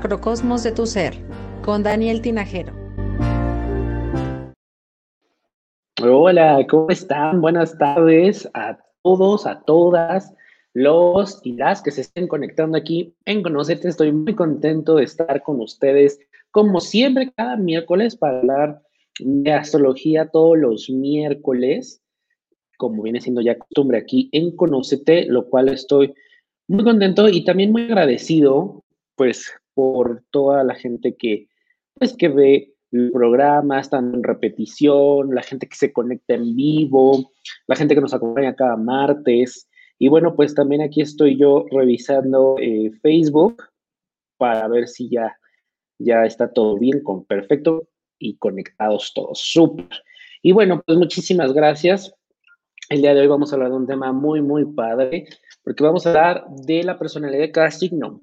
Macrocosmos de tu ser con Daniel Tinajero. Hola, ¿cómo están? Buenas tardes a todos, a todas los y las que se estén conectando aquí en Conocerte. Estoy muy contento de estar con ustedes, como siempre, cada miércoles para hablar de astrología todos los miércoles, como viene siendo ya costumbre aquí en Conocete, lo cual estoy muy contento y también muy agradecido, pues, por toda la gente que, pues, que ve el programa, están en repetición, la gente que se conecta en vivo, la gente que nos acompaña cada martes. Y bueno, pues también aquí estoy yo revisando eh, Facebook para ver si ya, ya está todo bien, con perfecto y conectados todos. Súper. Y bueno, pues muchísimas gracias. El día de hoy vamos a hablar de un tema muy, muy padre porque vamos a hablar de la personalidad de cada signo.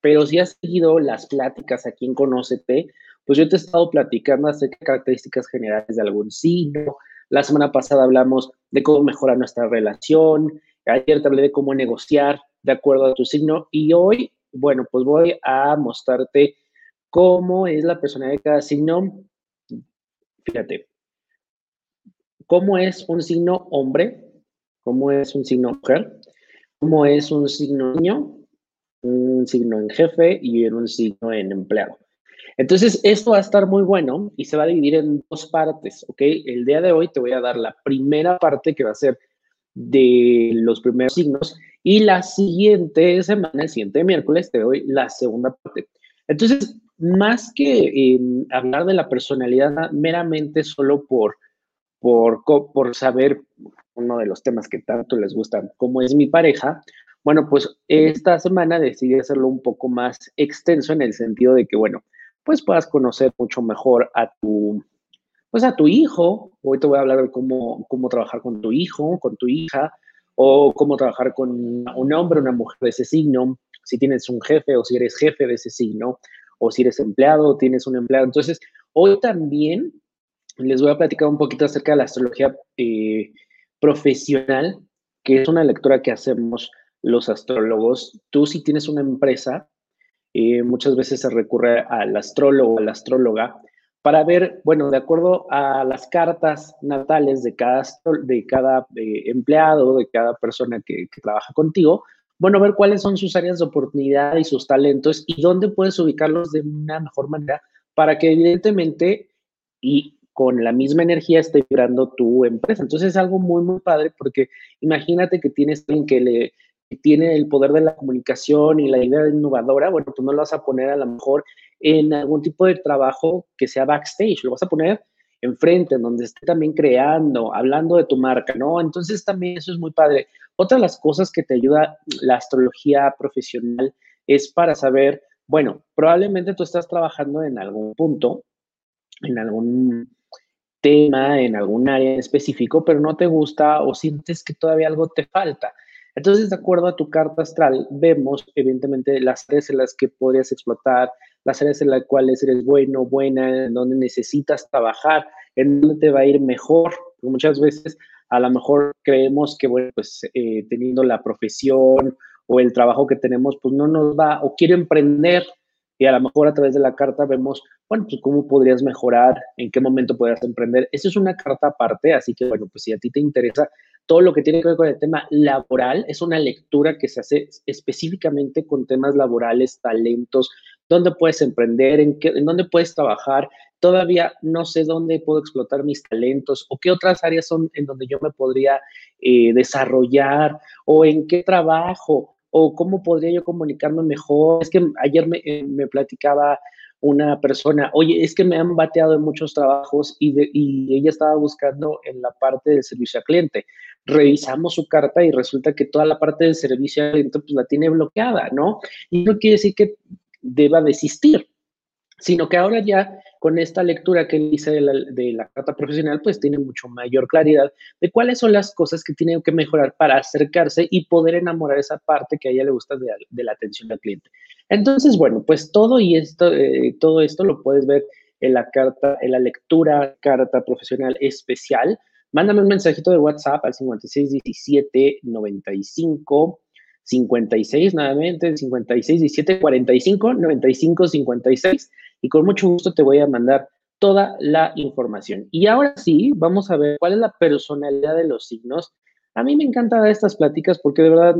Pero si has seguido las pláticas aquí en Conócete, pues yo te he estado platicando acerca de características generales de algún signo. La semana pasada hablamos de cómo mejorar nuestra relación. Ayer te hablé de cómo negociar de acuerdo a tu signo. Y hoy, bueno, pues voy a mostrarte cómo es la personalidad de cada signo. Fíjate, cómo es un signo hombre, cómo es un signo mujer, cómo es un signo niño, un signo en jefe y un signo en empleado. Entonces, esto va a estar muy bueno y se va a dividir en dos partes, ¿ok? El día de hoy te voy a dar la primera parte que va a ser de los primeros signos y la siguiente semana, el siguiente miércoles, te doy la segunda parte. Entonces, más que em, hablar de la personalidad meramente solo por, por, por saber uno de los temas que tanto les gustan, como es mi pareja, bueno, pues esta semana decidí hacerlo un poco más extenso en el sentido de que, bueno, pues puedas conocer mucho mejor a tu, pues a tu hijo. Hoy te voy a hablar de cómo, cómo trabajar con tu hijo, con tu hija, o cómo trabajar con un hombre, una mujer de ese signo, si tienes un jefe o si eres jefe de ese signo, o si eres empleado o tienes un empleado. Entonces, hoy también les voy a platicar un poquito acerca de la astrología eh, profesional, que es una lectura que hacemos los astrólogos. Tú si tienes una empresa, eh, muchas veces se recurre al astrólogo a la astróloga para ver, bueno, de acuerdo a las cartas natales de cada, de cada eh, empleado, de cada persona que, que, trabaja contigo, bueno, ver cuáles son sus áreas de oportunidad y sus talentos y dónde puedes ubicarlos de una mejor manera para que evidentemente y con la misma energía esté vibrando tu empresa. Entonces es algo muy, muy padre porque imagínate que tienes alguien que le tiene el poder de la comunicación y la idea innovadora, bueno, tú no lo vas a poner a lo mejor en algún tipo de trabajo que sea backstage, lo vas a poner enfrente, en donde esté también creando, hablando de tu marca, ¿no? Entonces también eso es muy padre. Otra de las cosas que te ayuda la astrología profesional es para saber, bueno, probablemente tú estás trabajando en algún punto, en algún tema, en algún área en específico, pero no te gusta o sientes que todavía algo te falta. Entonces, de acuerdo a tu carta astral, vemos evidentemente las áreas en las que podrías explotar, las áreas en las cuales eres bueno, buena, en donde necesitas trabajar, en donde te va a ir mejor. muchas veces a lo mejor creemos que, bueno, pues eh, teniendo la profesión o el trabajo que tenemos, pues no nos va, o quiero emprender, y a lo mejor a través de la carta vemos, bueno, pues cómo podrías mejorar, en qué momento podrías emprender. Esa es una carta aparte, así que bueno, pues si a ti te interesa todo lo que tiene que ver con el tema laboral, es una lectura que se hace específicamente con temas laborales, talentos, dónde puedes emprender, en, qué, en dónde puedes trabajar. Todavía no sé dónde puedo explotar mis talentos o qué otras áreas son en donde yo me podría eh, desarrollar o en qué trabajo o cómo podría yo comunicarme mejor. Es que ayer me, eh, me platicaba una persona, oye, es que me han bateado en muchos trabajos y, y ella estaba buscando en la parte del servicio al cliente. Revisamos su carta y resulta que toda la parte del servicio al cliente pues la tiene bloqueada, ¿no? Y no quiere decir que deba desistir, sino que ahora ya con esta lectura que hice de la, de la, carta profesional, pues tiene mucho mayor claridad de cuáles son las cosas que tienen que mejorar para acercarse y poder enamorar esa parte que a ella le gusta de, la atención al cliente. Entonces, bueno, pues todo y esto, eh, todo esto lo puedes ver en la carta, en la lectura carta profesional especial. Mándame un mensajito de WhatsApp al 5617 95 56 nuevamente, 56, 17, 45, 95, 56 y con mucho gusto te voy a mandar toda la información. Y ahora sí, vamos a ver cuál es la personalidad de los signos. A mí me encanta dar estas pláticas porque de verdad,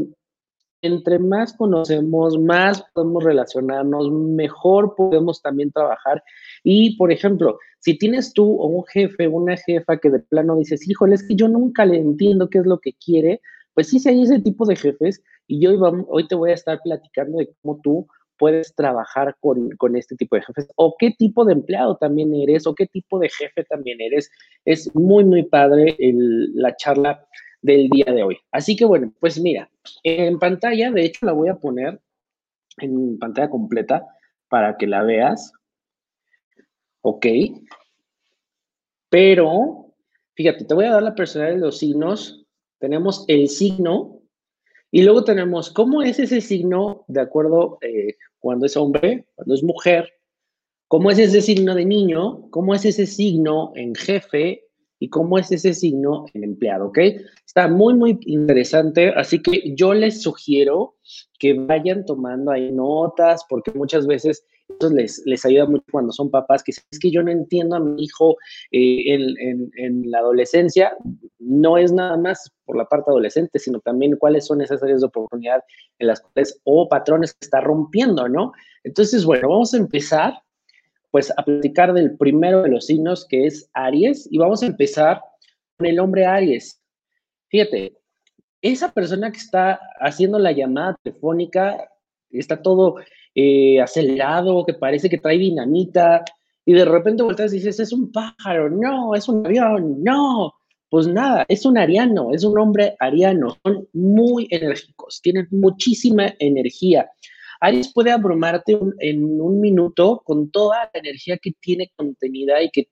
entre más conocemos, más podemos relacionarnos, mejor podemos también trabajar. Y, por ejemplo, si tienes tú o un jefe, una jefa que de plano dices, híjole, es que yo nunca le entiendo qué es lo que quiere, pues sí, si hay ese tipo de jefes. Y yo hoy te voy a estar platicando de cómo tú puedes trabajar con, con, este tipo de jefes o qué tipo de empleado también eres o qué tipo de jefe también eres. Es muy, muy padre el, la charla del día de hoy. Así que bueno, pues mira, en pantalla, de hecho la voy a poner en pantalla completa para que la veas. Ok. Pero, fíjate, te voy a dar la personalidad de los signos. Tenemos el signo y luego tenemos cómo es ese signo de acuerdo eh, cuando es hombre, cuando es mujer, cómo es ese signo de niño, cómo es ese signo en jefe y cómo es ese signo en empleado, ¿ok? Está muy, muy interesante, así que yo les sugiero que vayan tomando ahí notas, porque muchas veces eso les, ayuda mucho cuando son papás, que es que yo no entiendo a mi hijo eh, en, en, la adolescencia, no es nada más por la parte adolescente, sino también cuáles son esas áreas de oportunidad en las cuales, o patrones que está rompiendo, ¿no? Entonces, bueno, vamos a empezar pues a platicar del primero de los signos que es Aries y vamos a empezar con el hombre Aries. Fíjate, esa persona que está haciendo la llamada telefónica está todo eh, acelerado, que parece que trae dinamita y de repente volteas y dices, es un pájaro, no, es un avión, no. Pues nada, es un ariano, es un hombre ariano, son muy enérgicos, tienen muchísima energía. Aries puede abrumarte en un minuto con toda la energía que tiene contenida y que,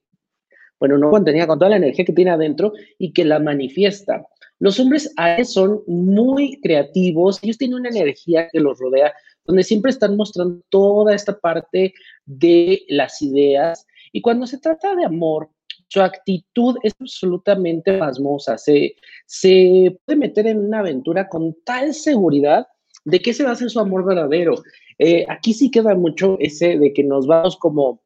bueno, no contenida, con toda la energía que tiene adentro y que la manifiesta. Los hombres son muy creativos, ellos tienen una energía que los rodea, donde siempre están mostrando toda esta parte de las ideas. Y cuando se trata de amor, su actitud es absolutamente pasmosa. Se, se puede meter en una aventura con tal seguridad ¿De qué se va a hacer su amor verdadero? Eh, aquí sí queda mucho ese de que nos vamos como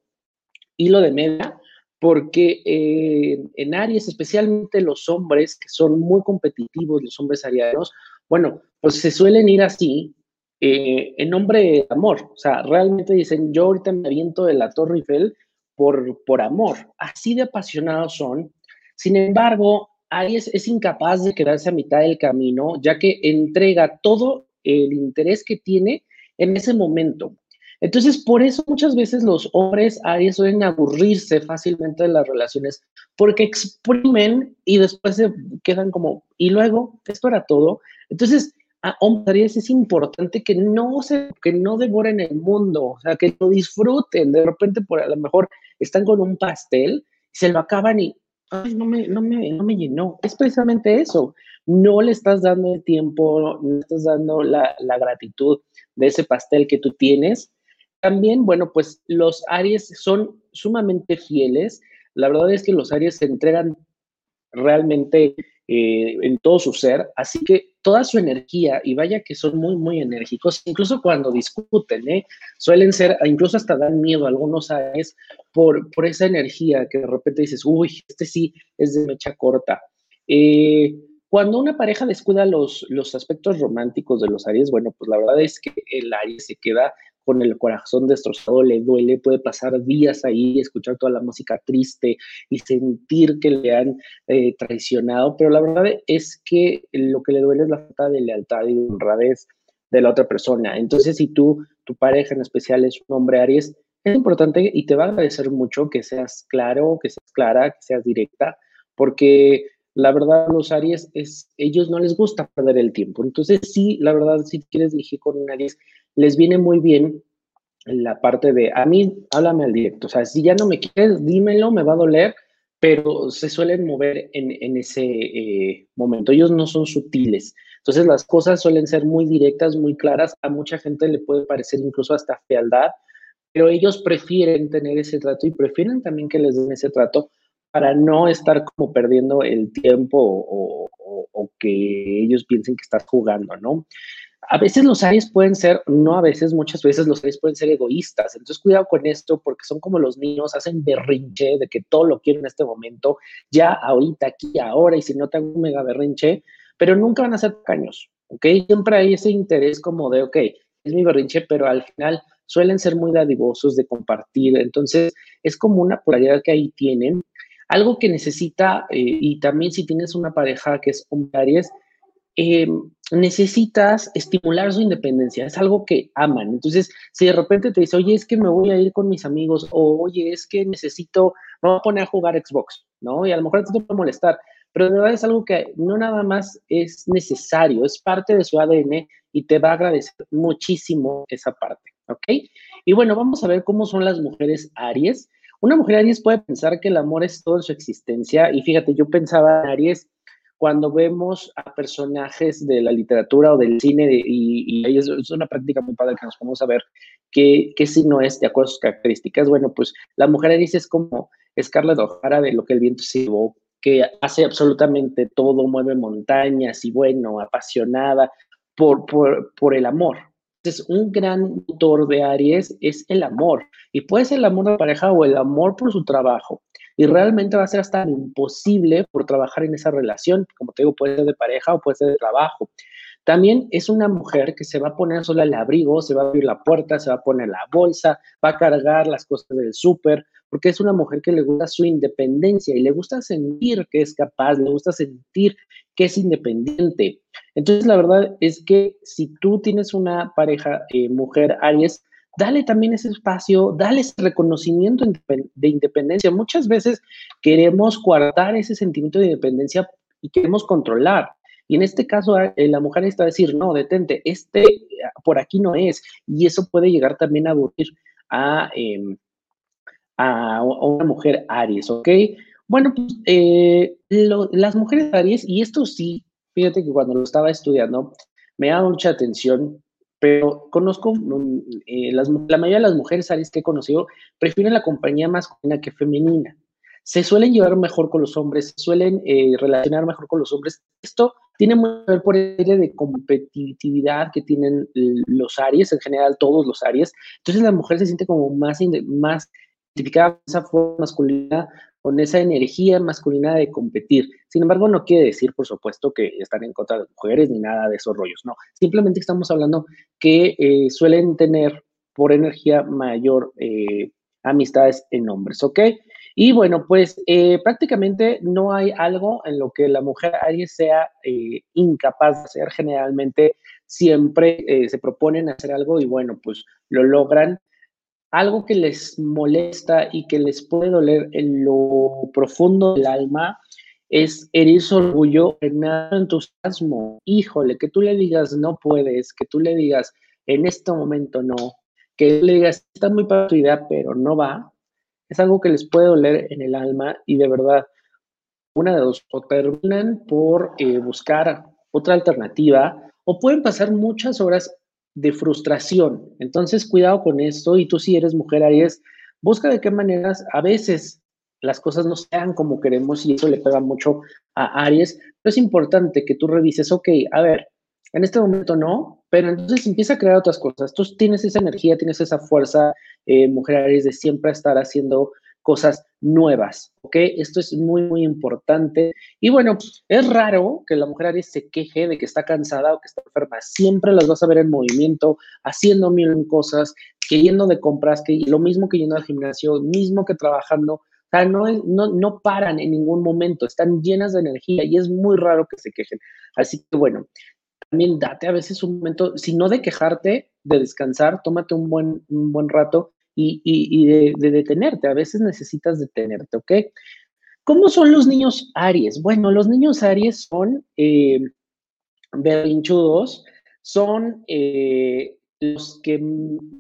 hilo de media, porque eh, en Aries, especialmente los hombres que son muy competitivos, los hombres arianos, bueno, pues se suelen ir así eh, en nombre de amor. O sea, realmente dicen, yo ahorita me aviento de la Torre Eiffel por, por amor. Así de apasionados son. Sin embargo, Aries es incapaz de quedarse a mitad del camino, ya que entrega todo el interés que tiene en ese momento. Entonces, por eso muchas veces los hombres Aries suelen aburrirse fácilmente de las relaciones, porque exprimen y después se quedan como, y luego, esto era todo. Entonces, a hombres es importante que no se, que no devoren el mundo, o sea, que lo disfruten. De repente, por a lo mejor están con un pastel, se lo acaban y, ay, no me, no me, no me llenó. Es precisamente eso no le estás dando el tiempo, no le estás dando la, gratitud de ese pastel que tú tienes. También, bueno, pues los Aries son sumamente fieles. La verdad es que los Aries se entregan realmente eh, en todo su ser, así que toda su energía, y vaya que son muy, muy enérgicos, incluso cuando discuten, ¿eh? suelen ser, incluso hasta dan miedo a algunos Aries por, por esa energía que de repente dices, uy, este sí es de mecha corta. Eh, cuando una pareja descuida los, los aspectos románticos de los Aries, bueno, pues la verdad es que el Aries se queda con el corazón destrozado, le duele, puede pasar días ahí, escuchar toda la música triste y sentir que le han eh, traicionado, pero la verdad es que lo que le duele es la falta de lealtad y de honradez de la otra persona. Entonces, si tú, tu pareja en especial es un hombre Aries, es importante y te va a agradecer mucho que seas claro, que seas clara, que seas directa, porque la verdad, los Aries, es, ellos no les gusta perder el tiempo. Entonces, sí, la verdad, si quieres dirigir con un Aries, les viene muy bien la parte de, a mí, háblame al directo. O sea, si ya no me quieres, dímelo, me va a doler, pero se suelen mover en, ese eh, momento. Ellos no son sutiles. Entonces, las cosas suelen ser muy directas, muy claras. A mucha gente le puede parecer incluso hasta fealdad, pero ellos prefieren tener ese trato y prefieren también que les den ese trato para no estar como perdiendo el tiempo o, que ellos piensen que estás jugando, ¿no? a veces los Aries pueden ser, no a veces, muchas veces los Aries pueden ser egoístas. Entonces, cuidado con esto porque son como los niños, hacen berrinche de que todo lo quieren en este momento, ya ahorita, aquí, ahora, y si no tengo un mega berrinche, pero nunca van a ser caños, ¿ok? Siempre hay ese interés como de, ok, es mi berrinche, pero al final suelen ser muy dadivosos de compartir. Entonces, es como una polaridad que ahí tienen. Algo que necesita, eh, y también si tienes una pareja que es hombre Aries, eh, necesitas estimular su independencia, es algo que aman. Entonces, si de repente te dice, oye, es que me voy a ir con mis amigos, o oye, es que necesito, me voy a poner a jugar Xbox, ¿no? Y a lo mejor te puede molestar, pero de verdad es algo que no nada más es necesario, es parte de su ADN y te va a agradecer muchísimo esa parte, ¿ok? Y bueno, vamos a ver cómo son las mujeres Aries. Una mujer Aries puede pensar que el amor es todo su existencia y fíjate, yo pensaba en Aries cuando vemos a personajes de la literatura o del cine, y, y, es, una práctica muy padre que nos vamos a ver qué, qué no es de acuerdo a sus características, bueno, pues la mujer dice es como Scarlett O'Hara de lo que el viento se llevó, que hace absolutamente todo, mueve montañas y bueno, apasionada por el amor. Entonces, un gran motor de Aries es el amor, y puede ser el amor de pareja o el amor por su trabajo y realmente va a ser hasta imposible por trabajar en esa relación, como te digo, puede ser de pareja o puede ser de trabajo. También es una mujer que se va a poner sola el abrigo, se va a abrir la puerta, se va a poner la bolsa, va a cargar las cosas del súper, porque es una mujer que le gusta su independencia y le gusta sentir que es capaz, le gusta sentir que es independiente. Entonces, la verdad es que si tú tienes una pareja eh, mujer Aries, dale también ese espacio, dale ese reconocimiento de independencia. Muchas veces queremos guardar ese sentimiento de independencia y queremos controlar. Y en este caso, eh, la mujer está a decir, no, detente, este por aquí no es. Y eso puede llegar también a aburrir a, em, a, una mujer Aries, ¿ok? Bueno, pues eh, las mujeres Aries, y esto sí, fíjate que cuando lo estaba estudiando, me da mucha atención pero conozco, mm, eh, las, la mayoría de las mujeres Aries que he conocido prefieren la compañía masculina que femenina. Se suelen llevar mejor con los hombres, se suelen eh, relacionar mejor con los hombres. Esto tiene mucho que ver por el aire de competitividad que tienen los Aries, en general todos los Aries. Entonces la mujer se siente como más, más identificada con esa forma masculina con esa energía masculina de competir. Sin embargo, no quiere decir, por supuesto, que están en contra de mujeres ni nada de esos rollos, no. Simplemente estamos hablando que eh, suelen tener por energía mayor eh, amistades en hombres, ¿ok? Y bueno, pues eh, prácticamente no hay algo en lo que la mujer Aries sea incapaz de hacer. Generalmente siempre se proponen hacer algo y bueno, pues lo logran algo que les molesta y que les puede doler en lo profundo del alma es herir su orgullo, en entusiasmo. Híjole, que tú le digas no puedes, que tú le digas en este momento no, que le digas está muy para tu idea, pero no va, es algo que les puede doler en el alma y de verdad, una de dos, o terminan por eh, buscar otra alternativa o pueden pasar muchas horas de frustración. Entonces, cuidado con esto y tú si eres mujer Aries, busca de qué maneras a veces las cosas no sean como queremos y eso le pega mucho a Aries, pero es importante que tú revises, ok, a ver, en este momento no, pero entonces empieza a crear otras cosas. Tú tienes esa energía, tienes esa fuerza, eh, mujer Aries, de siempre estar haciendo cosas nuevas, ¿ok? Esto es muy, muy importante. Y bueno, es raro que la mujer Aries se queje de que está cansada o que está enferma. Siempre las vas a ver en movimiento, haciendo mil cosas, que yendo de compras, que lo mismo que yendo al gimnasio, mismo que trabajando. O sea, no, no, no paran en ningún momento, están llenas de energía y es muy raro que se quejen. Así que bueno, también date a veces un momento, si no de quejarte, de descansar, tómate un buen, un buen rato y, de, detenerte. A veces necesitas detenerte, ¿ok? ¿Cómo son los niños Aries? Bueno, los niños Aries son eh, son eh, los que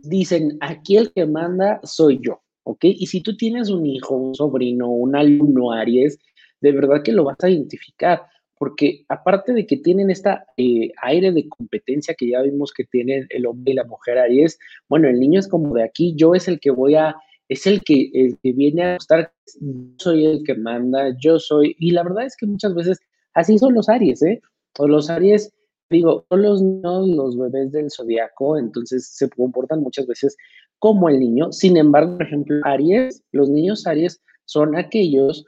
dicen, aquí el que manda soy yo, ¿ok? Y si tú tienes un hijo, un sobrino, un alumno Aries, de verdad que lo vas a identificar porque aparte de que tienen esta eh, aire de competencia que ya vimos que tienen el hombre y la mujer Aries, bueno, el niño es como de aquí, yo es el que voy a, es el que, el que viene a estar, yo soy el que manda, yo soy, y la verdad es que muchas veces así son los Aries, ¿eh? O los Aries digo, son los niños, los bebés del zodiaco, entonces se comportan muchas veces como el niño. Sin embargo, por ejemplo, Aries, los niños Aries son aquellos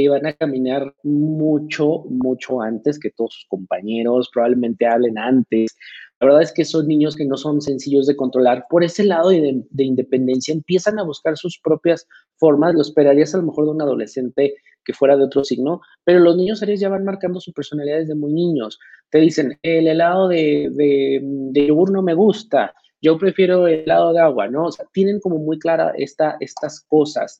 que van a caminar mucho, mucho antes que todos sus compañeros, probablemente hablen antes. La verdad es que son niños que no son sencillos de controlar. Por ese lado de, de independencia empiezan a buscar sus propias formas. Lo esperarías a lo mejor de un adolescente que fuera de otro signo, pero los niños Aries ya van marcando su personalidad desde muy niños. Te dicen, el helado de, de, de yogur no me gusta, yo prefiero el helado de agua, ¿no? O sea, tienen como muy clara esta, estas cosas.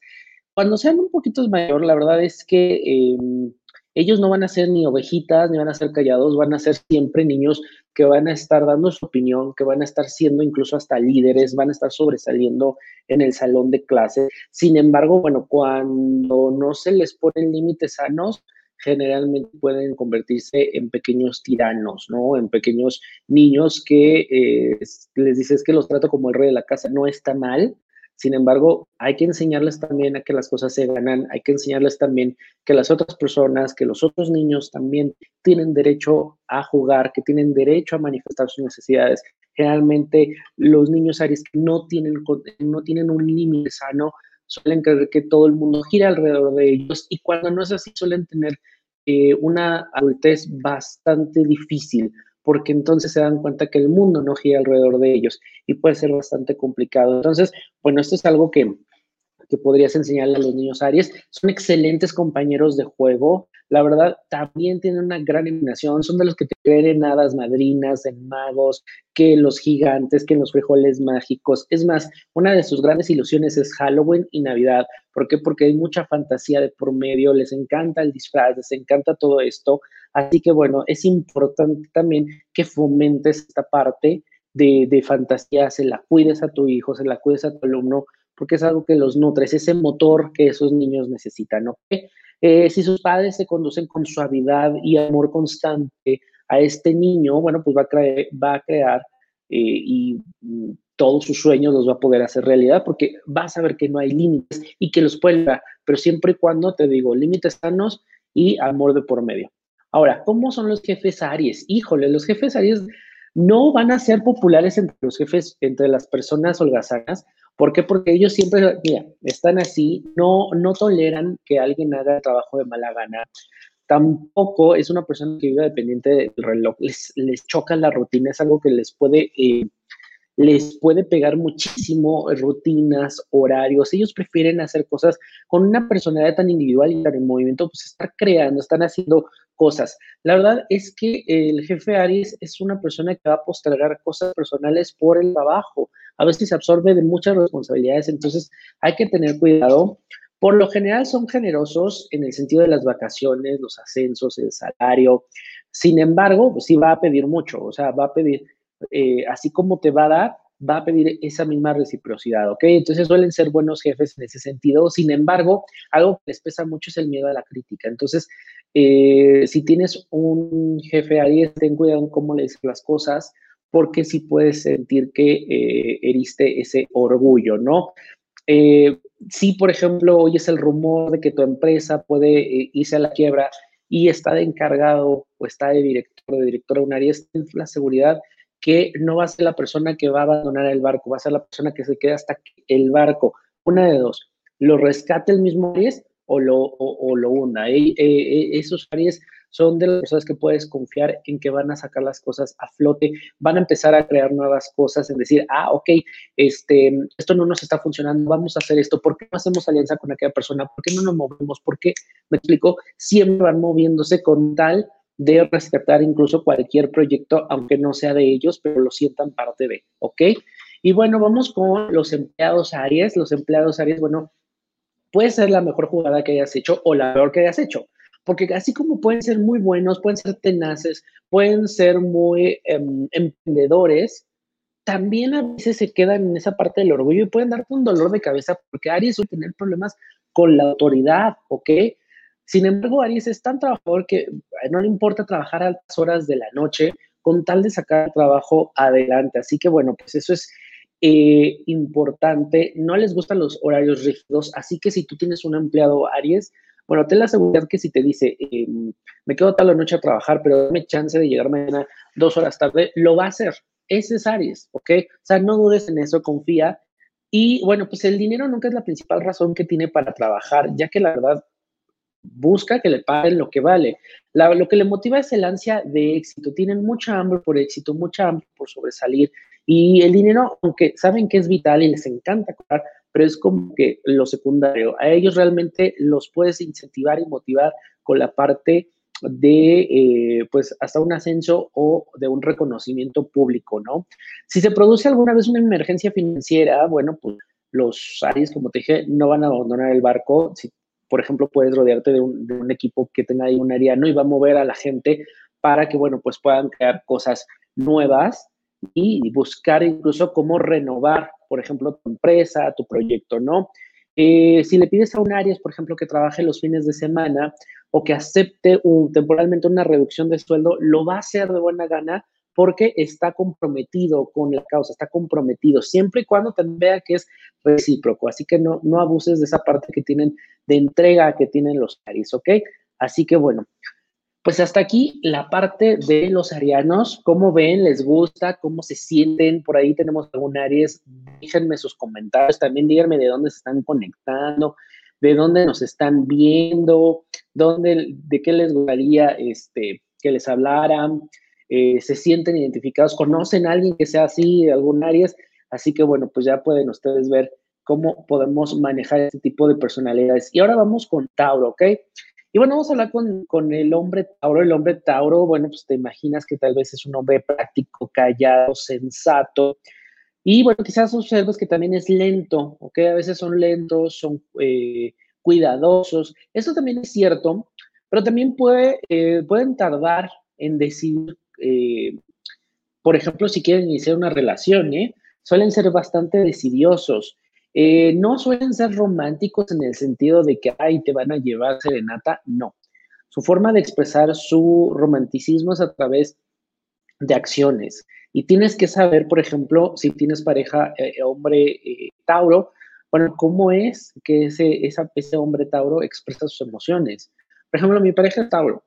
Cuando sean un poquito mayor, la verdad es que em, ellos no van a ser ni ovejitas, ni van a ser callados, van a ser siempre niños que van a estar dando su opinión, que van a estar siendo incluso hasta líderes, van a estar sobresaliendo en el salón de clase. Sin embargo, bueno, cuando no se les ponen límites sanos, generalmente pueden convertirse en pequeños tiranos, ¿no? En pequeños niños que eh, les dices que los trato como el rey de la casa, no está mal, sin embargo, hay que enseñarles también a que las cosas se ganan, hay que enseñarles también que las otras personas, que los otros niños también tienen derecho a jugar, que tienen derecho a manifestar sus necesidades. Generalmente los niños Aries que no tienen, no tienen un límite sano suelen creer que todo el mundo gira alrededor de ellos y cuando no es así suelen tener eh, una adultez bastante difícil porque entonces se dan cuenta que el mundo no gira alrededor de ellos y puede ser bastante complicado. Entonces, bueno, esto es algo que, que podrías enseñarle a los niños Aries. Son excelentes compañeros de juego. La verdad, también tienen una gran iluminación. Son de los que te creen en hadas madrinas, en magos, que los gigantes, que los frijoles mágicos. Es más, una de sus grandes ilusiones es Halloween y Navidad. ¿Por qué? Porque hay mucha fantasía de por medio. Les encanta el disfraz, les encanta todo esto. Así que bueno, es importante también que fomentes esta parte de, de, fantasía, se la cuides a tu hijo, se la cuides a tu alumno, porque es algo que los nutres, ese motor que esos niños necesitan, ¿ok? Eh, si sus padres se conducen con suavidad y amor constante a este niño, bueno, pues va a, creer, va a crear eh, y mm, todos sus sueños los va a poder hacer realidad porque va a saber que no hay límites y que los puede pero siempre y cuando, te digo, límites sanos y amor de por medio. Ahora, ¿cómo son los jefes Aries? Híjole, los jefes Aries no van a ser populares entre los jefes, entre las personas holgazanas. ¿Por qué? Porque ellos siempre, mira, están así, no, no toleran que alguien haga trabajo de mala gana. Tampoco es una persona que vive dependiente del reloj. Les, les choca la rutina, es algo que les puede eh, les puede pegar muchísimo rutinas, horarios. Ellos prefieren hacer cosas con una personalidad tan individual y tan en movimiento, pues estar creando, están haciendo cosas. La verdad es que el jefe Aries es una persona que va a postergar cosas personales por el trabajo. A veces se absorbe de muchas responsabilidades, entonces hay que tener cuidado. Por lo general son generosos en el sentido de las vacaciones, los ascensos, el salario. Sin embargo, pues sí va a pedir mucho, o sea, va a pedir eh, así como te va a dar, va a pedir esa misma reciprocidad, ¿ok? Entonces suelen ser buenos jefes en ese sentido. Sin embargo, algo que les pesa mucho es el miedo a la crítica. Entonces, eh, si tienes un jefe ahí, ten cuidado en cómo le dices las cosas, porque sí puedes sentir que eh, heriste ese orgullo, ¿no? si, por ejemplo, oyes el rumor de que tu empresa puede irse a la quiebra y está de encargado o está de director, de directora de un área, ten la seguridad que no va a ser la persona que va a abandonar el barco, va a ser la persona que se queda hasta el barco. Una de dos, lo rescate el mismo Aries o lo, o, lo hunda. E, e, esos Aries son de las personas que puedes confiar en que van a sacar las cosas a flote, van a empezar a crear nuevas cosas, en decir, ah, ok, este, esto no nos está funcionando, vamos a hacer esto, ¿por qué no hacemos alianza con aquella persona? ¿Por qué no nos movemos? ¿Por qué? Me explico, siempre van moviéndose con tal de rescatar incluso cualquier proyecto, aunque no sea de ellos, pero lo sientan parte de, ¿ok? Y bueno, vamos con los empleados Aries. Los empleados Aries, bueno, puede ser la mejor jugada que hayas hecho o la peor que hayas hecho, porque así como pueden ser muy buenos, pueden ser tenaces, pueden ser muy em, emprendedores, también a veces se quedan en esa parte del orgullo y pueden darte un dolor de cabeza porque Aries suele tener problemas con la autoridad, ¿ok? Sin embargo, Aries es tan trabajador que no le importa trabajar a altas horas de la noche con tal de sacar el trabajo adelante. Así que bueno, pues eso es eh, importante. No les gustan los horarios rígidos, así que si tú tienes un empleado Aries, Bueno, ten la seguridad que si te dice, em, me quedo tal la noche a trabajar, pero dame chance de llegar mañana dos horas tarde, lo va a hacer. Ese es Aries, ¿ok? O sea, no dudes en eso, confía. Y bueno, pues el dinero nunca es la principal razón que tiene para trabajar, ya que la verdad busca que le paguen lo que vale. lo que le motiva es el ansia de éxito. Tienen mucha hambre por éxito, mucha hambre por sobresalir. Y el dinero, aunque saben que es vital y les encanta pero es como que lo secundario. A ellos realmente los puedes incentivar y motivar con la parte de, eh, pues, hasta un ascenso o de un reconocimiento público, ¿no? Si se produce alguna vez una emergencia financiera, bueno, pues los Aries, como te dije, no van a abandonar el barco. Por ejemplo, puedes rodearte de un, de un equipo que tenga ahí un ariano y va a mover a la gente para que, bueno, pues puedan crear cosas nuevas y buscar incluso cómo renovar, por ejemplo, tu empresa, tu proyecto, ¿no? Eh, si le pides a un Aries, por ejemplo, que trabaje los fines de semana o que acepte temporalmente una reducción de sueldo, lo va a hacer de buena gana porque está comprometido con la causa, está comprometido, siempre y cuando te vea que es recíproco. Así que no, no abuses de esa parte que tienen de entrega que tienen los Aries, ¿ok? Así que bueno, pues hasta aquí la parte de los arianos. ¿Cómo ven? ¿Les gusta? ¿Cómo se sienten? Por ahí tenemos algún Aries. Déjenme sus comentarios. También díganme de dónde se están conectando, de dónde nos están viendo, dónde, de qué les gustaría este, que les hablaran. Eh, se sienten identificados, conocen a alguien que sea así, algún Aries. Así que bueno, pues ya pueden ustedes ver cómo podemos manejar este tipo de personalidades. Y ahora vamos con Tauro, ¿ok? Y bueno, vamos a hablar con, el hombre Tauro. El hombre Tauro, bueno, pues te imaginas que tal vez es un hombre práctico, callado, sensato. Y bueno, quizás observes que también es lento, ¿ok? A veces son lentos, son eh, cuidadosos. Eso también es cierto, pero también puede, eh, pueden tardar en decidir, eh, por ejemplo, si quieren iniciar una relación, ¿eh? Suelen ser bastante decidiosos. Eh, no suelen ser románticos en el sentido de que, ay, te van a llevar serenata, no. Su forma de expresar su romanticismo es a través de acciones. Y tienes que saber, por ejemplo, si tienes pareja eh, hombre eh, Tauro, bueno, cómo es que ese, ese hombre Tauro expresa sus emociones. Por ejemplo, mi pareja es Tauro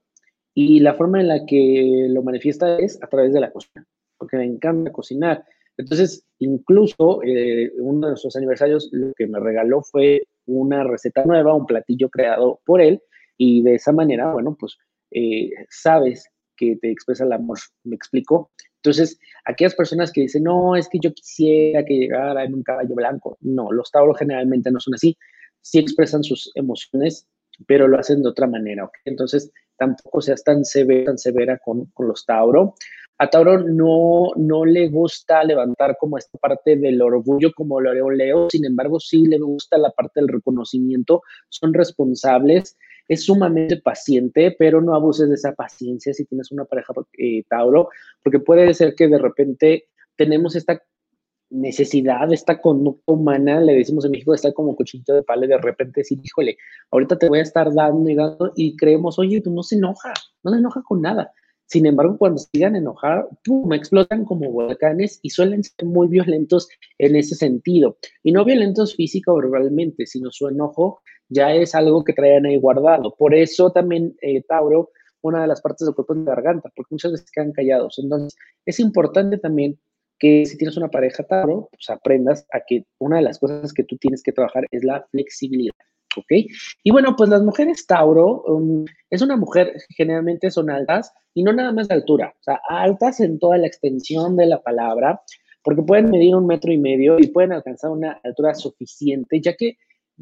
y la forma en la que lo manifiesta es a través de la cocina, porque me encanta cocinar. Entonces, incluso eh, uno de nuestros aniversarios lo que me regaló fue una receta nueva, un platillo creado por él, y de esa manera, bueno, pues eh, sabes que te expresa el amor. ¿Me explico? Entonces, aquellas personas que dicen, no, es que yo quisiera que llegara en un caballo blanco, no, los tauros generalmente no son así, sí expresan sus emociones, pero lo hacen de otra manera, ¿ok? Entonces, tampoco seas tan severa, con, con los Tauro. A Tauro no, no le gusta levantar como esta parte del orgullo como lo haré Leo, sin embargo sí le gusta la parte del reconocimiento, son responsables, es sumamente paciente, pero no abuses de esa paciencia si tienes una pareja eh, Tauro, porque puede ser que de repente tenemos esta necesidad, esta conducta humana, le decimos en México, está como cuchillito de palo, de repente decir, híjole, ahorita te voy a estar dando y dando, y creemos, oye, tú no se enoja, no se enoja con nada. Sin embargo, cuando se llegan a enojar, ¡pum! explotan como volcanes y suelen ser muy violentos en ese sentido. Y no violentos física o verbalmente, sino su enojo ya es algo que traen ahí guardado. Por eso también eh, Tauro, una de las partes del cuerpo es la garganta, porque muchas veces quedan callados. Entonces, es importante también que si tienes una pareja Tauro, pues aprendas a que una de las cosas que tú tienes que trabajar es la flexibilidad. ¿Ok? Y bueno, pues las mujeres Tauro, um, es una mujer, generalmente son altas, y no nada más de altura, o sea, altas en toda la extensión de la palabra, porque pueden medir un metro y medio y pueden alcanzar una altura suficiente, ya que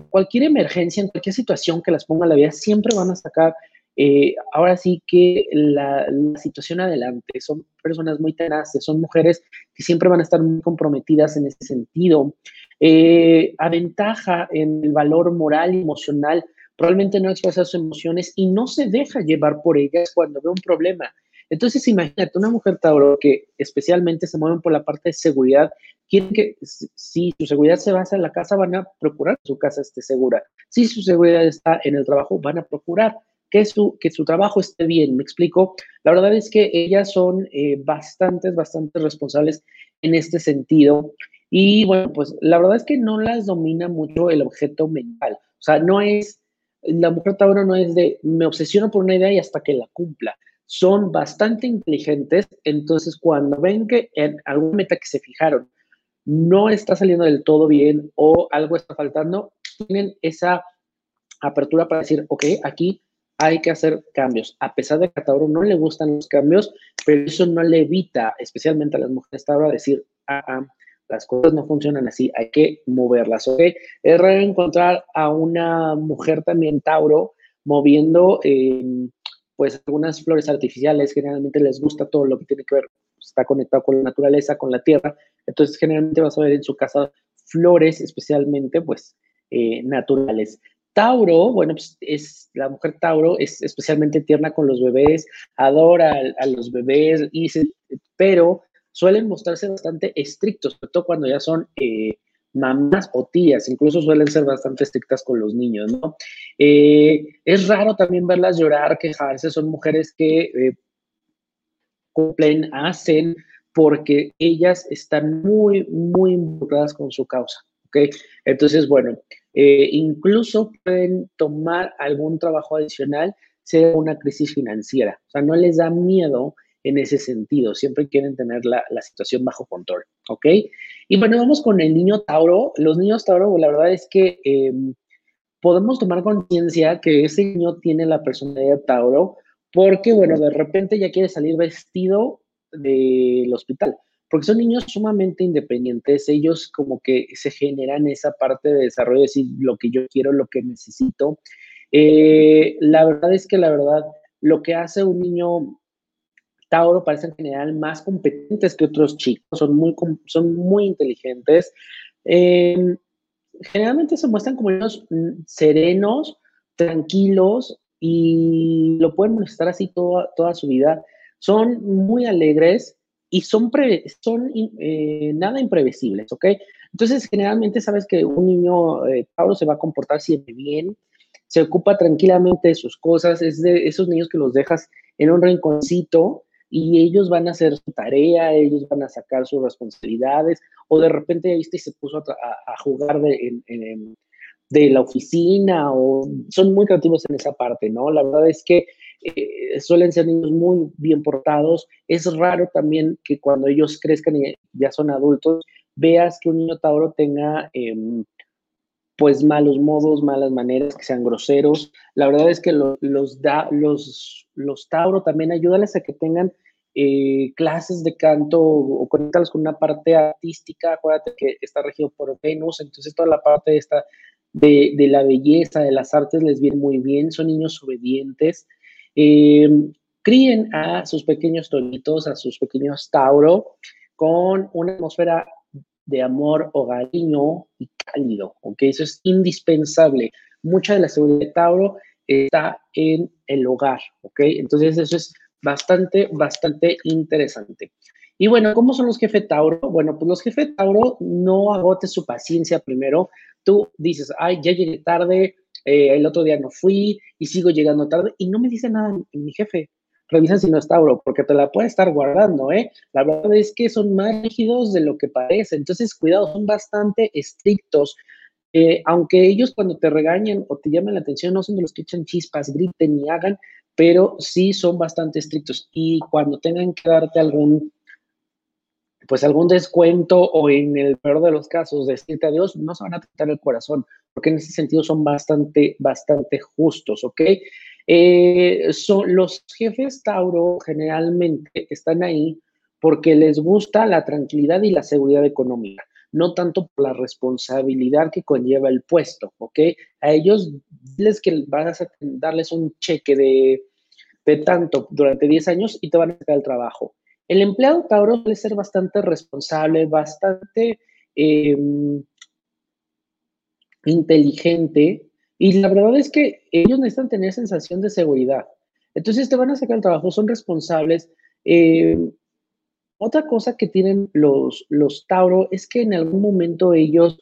cualquier emergencia, en cualquier situación que las ponga a la vida, siempre van a sacar, eh, ahora sí que la, situación adelante. Son personas muy tenaces, son mujeres que siempre van a estar muy comprometidas en ese sentido. Eh, aventaja en el valor moral y emocional probablemente no expresa sus emociones y no se deja llevar por ellas cuando ve un problema. Entonces, imagínate, una mujer Tauro que especialmente se mueven por la parte de seguridad, quieren que si su seguridad se basa en la casa, van a procurar que su casa esté segura. Si su seguridad está en el trabajo, van a procurar que su, que su trabajo esté bien. ¿Me explico? La verdad es que ellas son eh, bastantes, bastante responsables en este sentido. Y bueno, pues la verdad es que no las domina mucho el objeto mental. O sea, no es la mujer Tauro no es de me obsesiono por una idea y hasta que la cumpla. Son bastante inteligentes, entonces cuando ven que en alguna meta que se fijaron no está saliendo del todo bien o algo está faltando, tienen esa apertura para decir, ok, aquí hay que hacer cambios. A pesar de que a Tauro no le gustan los cambios, pero eso no le evita, especialmente a las mujeres Tauro, a decir, ah, ah, las cosas no funcionan así, hay que moverlas, ¿ok? Es raro encontrar a una mujer también Tauro moviendo, em, pues, algunas flores artificiales, generalmente les gusta todo lo que tiene que ver, está conectado con la naturaleza, con la tierra, entonces generalmente vas a ver en su casa flores especialmente, pues, eh, naturales. Tauro, bueno, pues es la mujer Tauro es especialmente tierna con los bebés, adora a, los bebés, pero suelen mostrarse bastante estrictos, sobre todo cuando ya son eh, mamás o tías, incluso suelen ser bastante estrictas con los niños, ¿no? Eh, es raro también verlas llorar, quejarse, son mujeres que eh, cumplen, hacen, porque ellas están muy, muy involucradas con su causa, ¿ok? Entonces, bueno, incluso pueden tomar algún trabajo adicional, sea una crisis financiera, o sea, no les da miedo en ese sentido. Siempre quieren tener la, situación bajo control, ¿ok? Y bueno, vamos con el niño Tauro. Los niños Tauro, la verdad es que em, podemos tomar conciencia que ese niño tiene la personalidad Tauro porque, bueno, de repente ya quiere salir vestido del hospital, porque son niños sumamente independientes, ellos como que se generan esa parte de desarrollo, de decir lo que yo quiero, lo que necesito. Eh, la verdad es que la verdad, lo que hace un niño Tauro parecen en general más competentes que otros chicos, son muy, son muy inteligentes. Em, generalmente se muestran como niños mm, serenos, tranquilos y lo pueden molestar así toda, toda su vida. Son muy alegres y son, son eh, nada imprevisibles, ¿ok? Entonces, generalmente sabes que un niño eh, Tauro se va a comportar siempre bien, se ocupa tranquilamente de sus cosas, es de esos niños que los dejas en un rinconcito y ellos van a hacer su tarea, ellos van a sacar sus responsabilidades, o de repente viste se puso a, jugar de, de, la oficina, o son muy creativos en esa parte, ¿no? La verdad es que eh, suelen ser niños muy bien portados. Es raro también que cuando ellos crezcan y ya son adultos, veas que un niño Tauro tenga em, pues malos modos, malas maneras, que sean groseros. La verdad es que los, da, los, los Tauro también ayúdales a que tengan eh, clases de canto o conectarlos con una parte artística. Acuérdate que está regido por Venus, entonces toda la parte esta de, de la belleza, de las artes les viene muy bien. Son niños obedientes. Eh, a sus pequeños tonitos, a sus pequeños Tauro, con una atmósfera de amor hogareño y cálido, ¿ok? Eso es indispensable. Mucha de la seguridad de Tauro está en el hogar, ¿ok? Entonces eso es bastante, bastante interesante. Y bueno, ¿cómo son los jefes Tauro? Bueno, pues los jefes Tauro no agotes su paciencia primero. Tú dices, ay, ya llegué tarde, eh, el otro día no fui y sigo llegando tarde y no me dice nada mi jefe. Revisan si no es Tauro, porque te la puede estar guardando, ¿eh? La verdad es que son más rígidos de lo que parece. Entonces, cuidado, son bastante estrictos. Eh, aunque ellos cuando te regañen o te llamen la atención, no son de los que echan chispas, griten y hagan, pero sí son bastante estrictos y cuando tengan que darte algún pues algún descuento o en el peor de los casos decirte adiós, no se van a tratar el corazón, porque en ese sentido son bastante, bastante justos, ¿ok? Eh, son, los jefes Tauro generalmente están ahí porque les gusta la tranquilidad y la seguridad económica, no tanto por la responsabilidad que conlleva el puesto, ¿ok? A ellos les que vas a darles un cheque de, de tanto durante 10 años y te van a sacar el trabajo. El empleado Tauro suele ser bastante responsable, bastante em, inteligente y la verdad es que ellos necesitan tener sensación de seguridad. Entonces te van a sacar el trabajo, son responsables. Em, otra cosa que tienen los, Tauro es que en algún momento ellos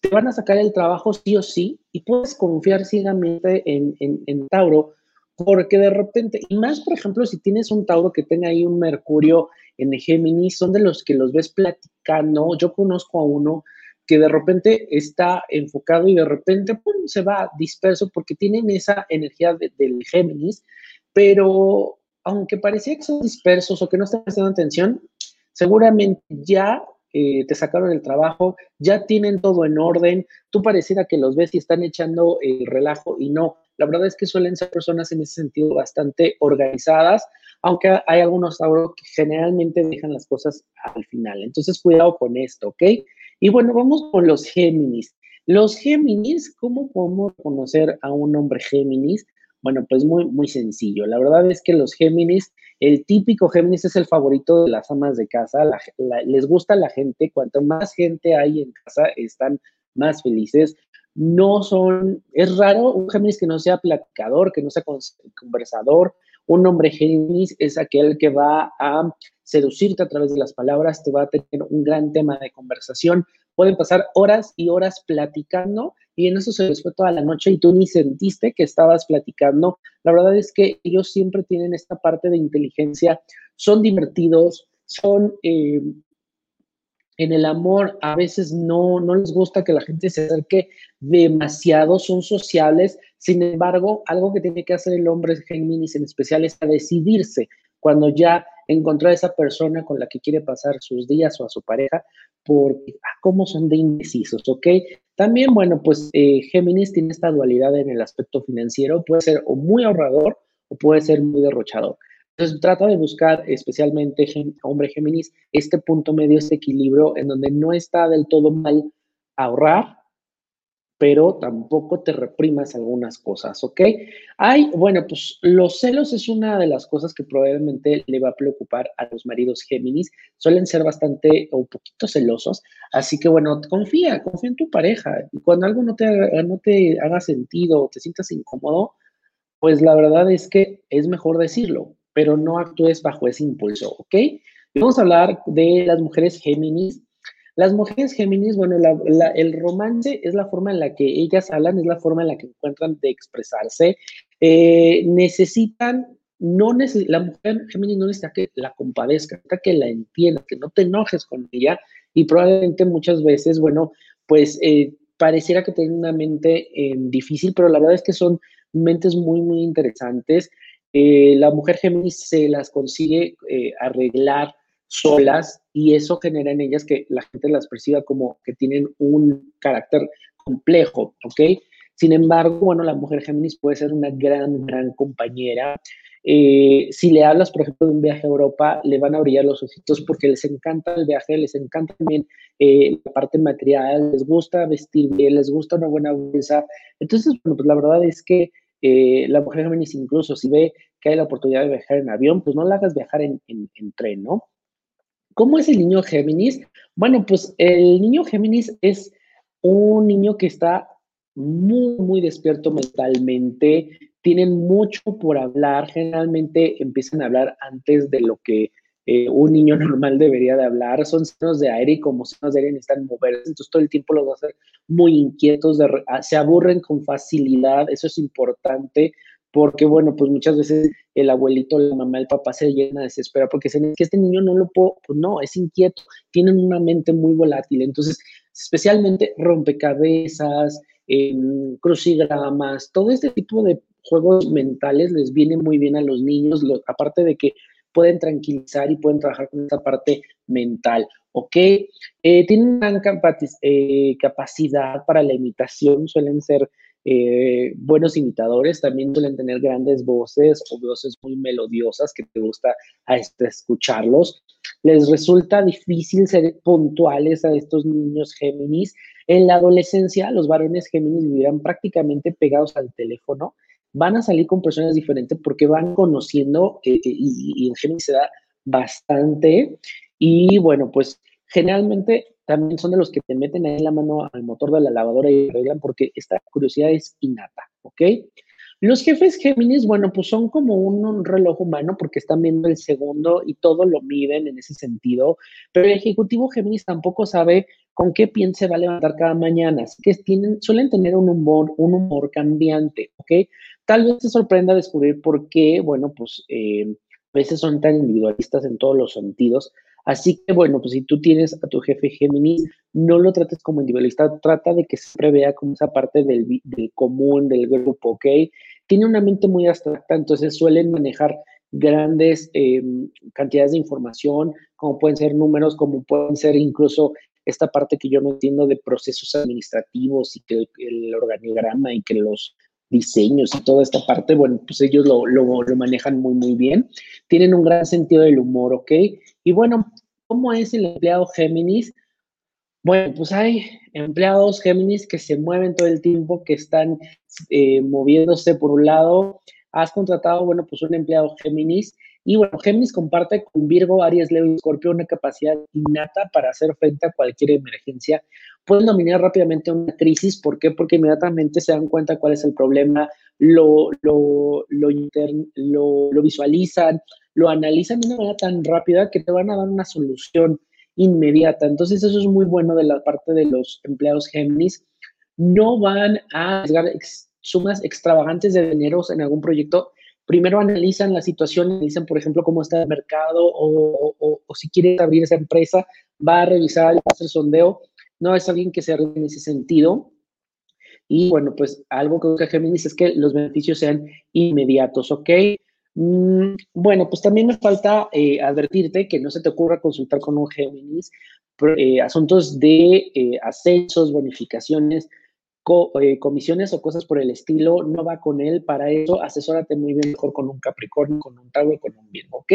te van a sacar el trabajo sí o sí y puedes confiar ciegamente en, en, Tauro porque de repente, y más por ejemplo si tienes un Tauro que tenga ahí un Mercurio en Géminis, son de los que los ves platicando. Yo conozco a uno que de repente está enfocado y de repente pum, se va disperso porque tienen esa energía del Géminis, pero aunque parecía que son dispersos o que no están prestando atención, seguramente ya eh, te sacaron el trabajo, ya tienen todo en orden, tú pareciera que los ves y están echando el relajo y no. La verdad es que suelen ser personas en ese sentido bastante organizadas, aunque hay algunos Tauro que generalmente dejan las cosas al final. Entonces, cuidado con esto, ¿ok? Y bueno, vamos con los Géminis. Los Géminis, ¿cómo podemos conocer a un hombre Géminis? Bueno, pues muy, muy sencillo. La verdad es que los Géminis, el típico Géminis es el favorito de las amas de casa. les gusta la gente. Cuanto más gente hay en casa, están más felices. No son, es raro un Géminis que no sea platicador, que no sea conversador. Un hombre Géminis es aquel que va a seducirte a través de las palabras, te va a tener un gran tema de conversación. Pueden pasar horas y horas platicando y en eso se les fue toda la noche y tú ni sentiste que estabas platicando. La verdad es que ellos siempre tienen esta parte de inteligencia, son divertidos, son eh, en el amor a veces no, no les gusta que la gente se acerque demasiado, son sociales, sin embargo, algo que tiene que hacer el hombre Géminis en especial es decidirse cuando ya encontró a esa persona con la que quiere pasar sus días o a su pareja, porque ah, cómo son de indecisos, ¿ok? También, bueno, pues eh, Géminis tiene esta dualidad en el aspecto financiero, puede ser o muy ahorrador o puede ser muy derrochador. Entonces trata de buscar especialmente, hombre Géminis, este punto medio, este equilibrio en donde no está del todo mal ahorrar, pero tampoco te reprimas algunas cosas, ¿ok? Hay, bueno, pues los celos es una de las cosas que probablemente le va a preocupar a los maridos Géminis. Suelen ser bastante o un poquito celosos, así que bueno, confía, confía en tu pareja. Y cuando algo no te, no te haga sentido o te sientas incómodo, pues la verdad es que es mejor decirlo, pero no actúes bajo ese impulso, ¿ok? Vamos a hablar de las mujeres Géminis las mujeres Géminis, bueno, el romance es la forma en la que ellas hablan, es la forma en la que encuentran de expresarse. Eh, necesitan, no la mujer Géminis no necesita que la compadezca, necesita que la entienda, que no te enojes con ella y probablemente muchas veces, bueno, pues eh, pareciera que tienen una mente eh, difícil, pero la verdad es que son mentes muy, muy interesantes. La mujer Géminis se las consigue arreglar solas y eso genera en ellas que la gente las perciba como que tienen un carácter complejo, ¿ok? Sin embargo, bueno, la mujer Géminis puede ser una gran, gran compañera. Eh, si le hablas, por ejemplo, de un viaje a Europa, le van a brillar los ojitos porque les encanta el viaje, les encanta también eh, la parte material, les gusta vestir bien, les gusta una buena bolsa. Entonces, bueno, pues la verdad es que eh, la mujer Géminis incluso si ve que hay la oportunidad de viajar en avión, pues no la hagas viajar en, en tren, ¿no? ¿Cómo es el niño Géminis? Bueno, pues el niño Géminis es un niño que está muy, muy despierto mentalmente, tienen mucho por hablar, generalmente empiezan a hablar antes de lo que eh, un niño normal debería de hablar, son senos de aire y como senos de aire necesitan moverse, entonces todo el tiempo los va a hacer muy inquietos, ah, se aburren con facilidad, eso es importante, porque bueno, pues muchas veces el abuelito, la mamá, el papá se llena de desespera porque dicen que este niño no lo puedo, pues no, es inquieto, tienen una mente muy volátil, entonces especialmente rompecabezas, eh, crucigramas, todo este tipo de juegos mentales les viene muy bien a los niños, aparte de que pueden tranquilizar y pueden trabajar con esta parte mental, ¿ok? Eh, tienen una eh, capacidad para la imitación, suelen ser eh, buenos imitadores también suelen tener grandes voces o voces muy melodiosas que te gusta a este, escucharlos. Les resulta difícil ser puntuales a estos niños Géminis. En la adolescencia, los varones Géminis vivirán prácticamente pegados al teléfono. Van a salir con personas diferentes porque van conociendo eh, eh, y, en Géminis se da bastante. Y bueno, pues generalmente también son de los que te meten ahí la mano al motor de la lavadora y arreglan porque esta curiosidad es innata, ¿ok? Los jefes Géminis, bueno, pues son como un, reloj humano porque están viendo el segundo y todo lo miden en ese sentido, pero el ejecutivo Géminis tampoco sabe con qué pie se va a levantar cada mañana, así que suelen tener un humor, un humor cambiante, ¿ok? Tal vez te sorprenda descubrir por qué, bueno, pues eh, a veces son tan individualistas en todos los sentidos, Así que bueno, pues si tú tienes a tu jefe Géminis, no lo trates como individualista, trata de que siempre vea como esa parte del, común, del grupo, ¿ok? Tiene una mente muy abstracta, entonces suelen manejar grandes em, cantidades de información, como pueden ser números, como pueden ser incluso esta parte que yo no entiendo de procesos administrativos y que el, organigrama y que los diseños y toda esta parte, bueno, pues ellos lo, lo, manejan muy, muy bien. Tienen un gran sentido del humor, ¿ok? Y bueno, ¿cómo es el empleado Géminis? Bueno, pues hay empleados Géminis que se mueven todo el tiempo, que están eh, moviéndose por un lado. Has contratado, bueno, pues un empleado Géminis y bueno, Géminis comparte con Virgo, Aries, Leo y Scorpio una capacidad innata para hacer frente a cualquier emergencia. Pueden dominar rápidamente una crisis. ¿Por qué? Porque inmediatamente se dan cuenta cuál es el problema, lo, lo, lo, visualizan, lo analizan de una manera tan rápida que te van a dar una solución inmediata. Entonces, eso es muy bueno de la parte de los empleados Géminis. No van a arriesgar sumas extravagantes de dinero en algún proyecto primero analizan la situación, analizan, por ejemplo, cómo está el mercado o, si quieres abrir esa empresa, va a revisar, va a hacer sondeo. No es alguien que se arriesgue en ese sentido. Y bueno, pues algo que busca Géminis es que los beneficios sean inmediatos, ¿ok? Mm, bueno, pues también me falta eh, advertirte que no se te ocurra consultar con un Géminis eh, asuntos de eh, ascensos, bonificaciones, eh, comisiones o cosas por el estilo, no va con él. Para eso, asesórate muy bien mejor con un Capricornio, con un Tauro, con un Virgo, ¿ok?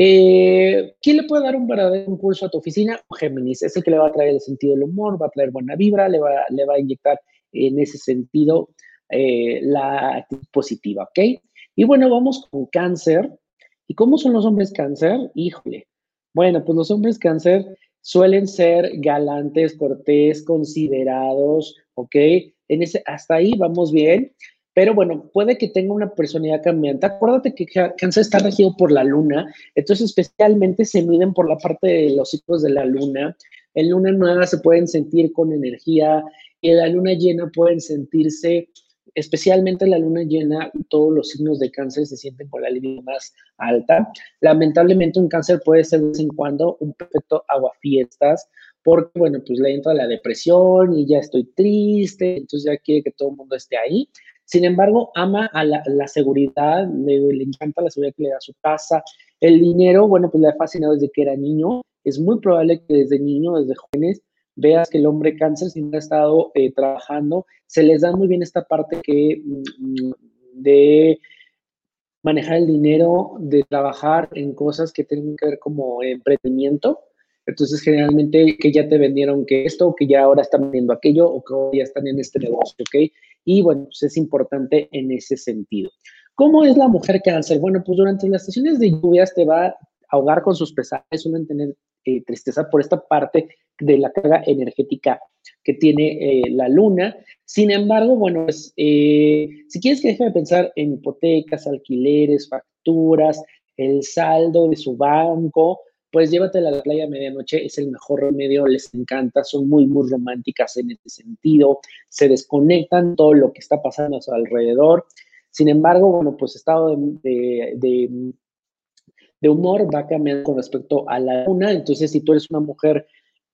Eh, ¿Quién le puede dar un verdadero impulso a tu oficina? Géminis, ese que le va a traer el sentido del humor, va a traer buena vibra, le va, le va a inyectar en ese sentido eh, la actitud positiva, ¿ok? Y bueno, vamos con cáncer. ¿Y cómo son los hombres cáncer? Híjole. Bueno, pues los hombres cáncer suelen ser galantes, cortés, considerados, ¿ok? En ese, hasta ahí vamos bien, pero bueno, puede que tenga una personalidad cambiante. Acuérdate que Cáncer está regido por la luna, entonces especialmente se miden por la parte de los ciclos de la luna. En luna nueva se pueden sentir con energía, en la luna llena pueden sentirse especialmente la luna llena, todos los signos de cáncer se sienten con la línea más alta. Lamentablemente un cáncer puede ser de vez en cuando un perfecto aguafiestas, porque bueno, pues le entra la depresión y ya estoy triste, entonces ya quiere que todo el mundo esté ahí. Sin embargo, ama a la, seguridad, le, encanta la seguridad que le da su casa. El dinero, bueno, pues le ha fascinado desde que era niño. Es muy probable que desde niño, desde jóvenes, veas que el hombre cáncer siempre ha estado eh, trabajando, se les da muy bien esta parte que mm, de manejar el dinero, de trabajar en cosas que tienen que ver como emprendimiento. Entonces, generalmente que ya te vendieron que esto, que ya ahora están vendiendo aquello, o que ya están en este negocio, ¿ok? Y bueno, pues es importante en ese sentido. ¿Cómo es la mujer cáncer? Bueno, pues durante las sesiones de lluvias te va a ahogar con sus pesares, suelen tener eh, tristeza por esta parte de la carga energética que tiene eh, la luna. Sin embargo, bueno, pues, eh, si quieres que deje de pensar en hipotecas, alquileres, facturas, el saldo de su banco, pues llévatela a la playa a medianoche, es el mejor remedio, les encanta, son muy, muy románticas en este sentido, se desconectan todo lo que está pasando a su alrededor. Sin embargo, bueno, pues estado de, humor va a cambiar con respecto a la luna, entonces si tú eres una mujer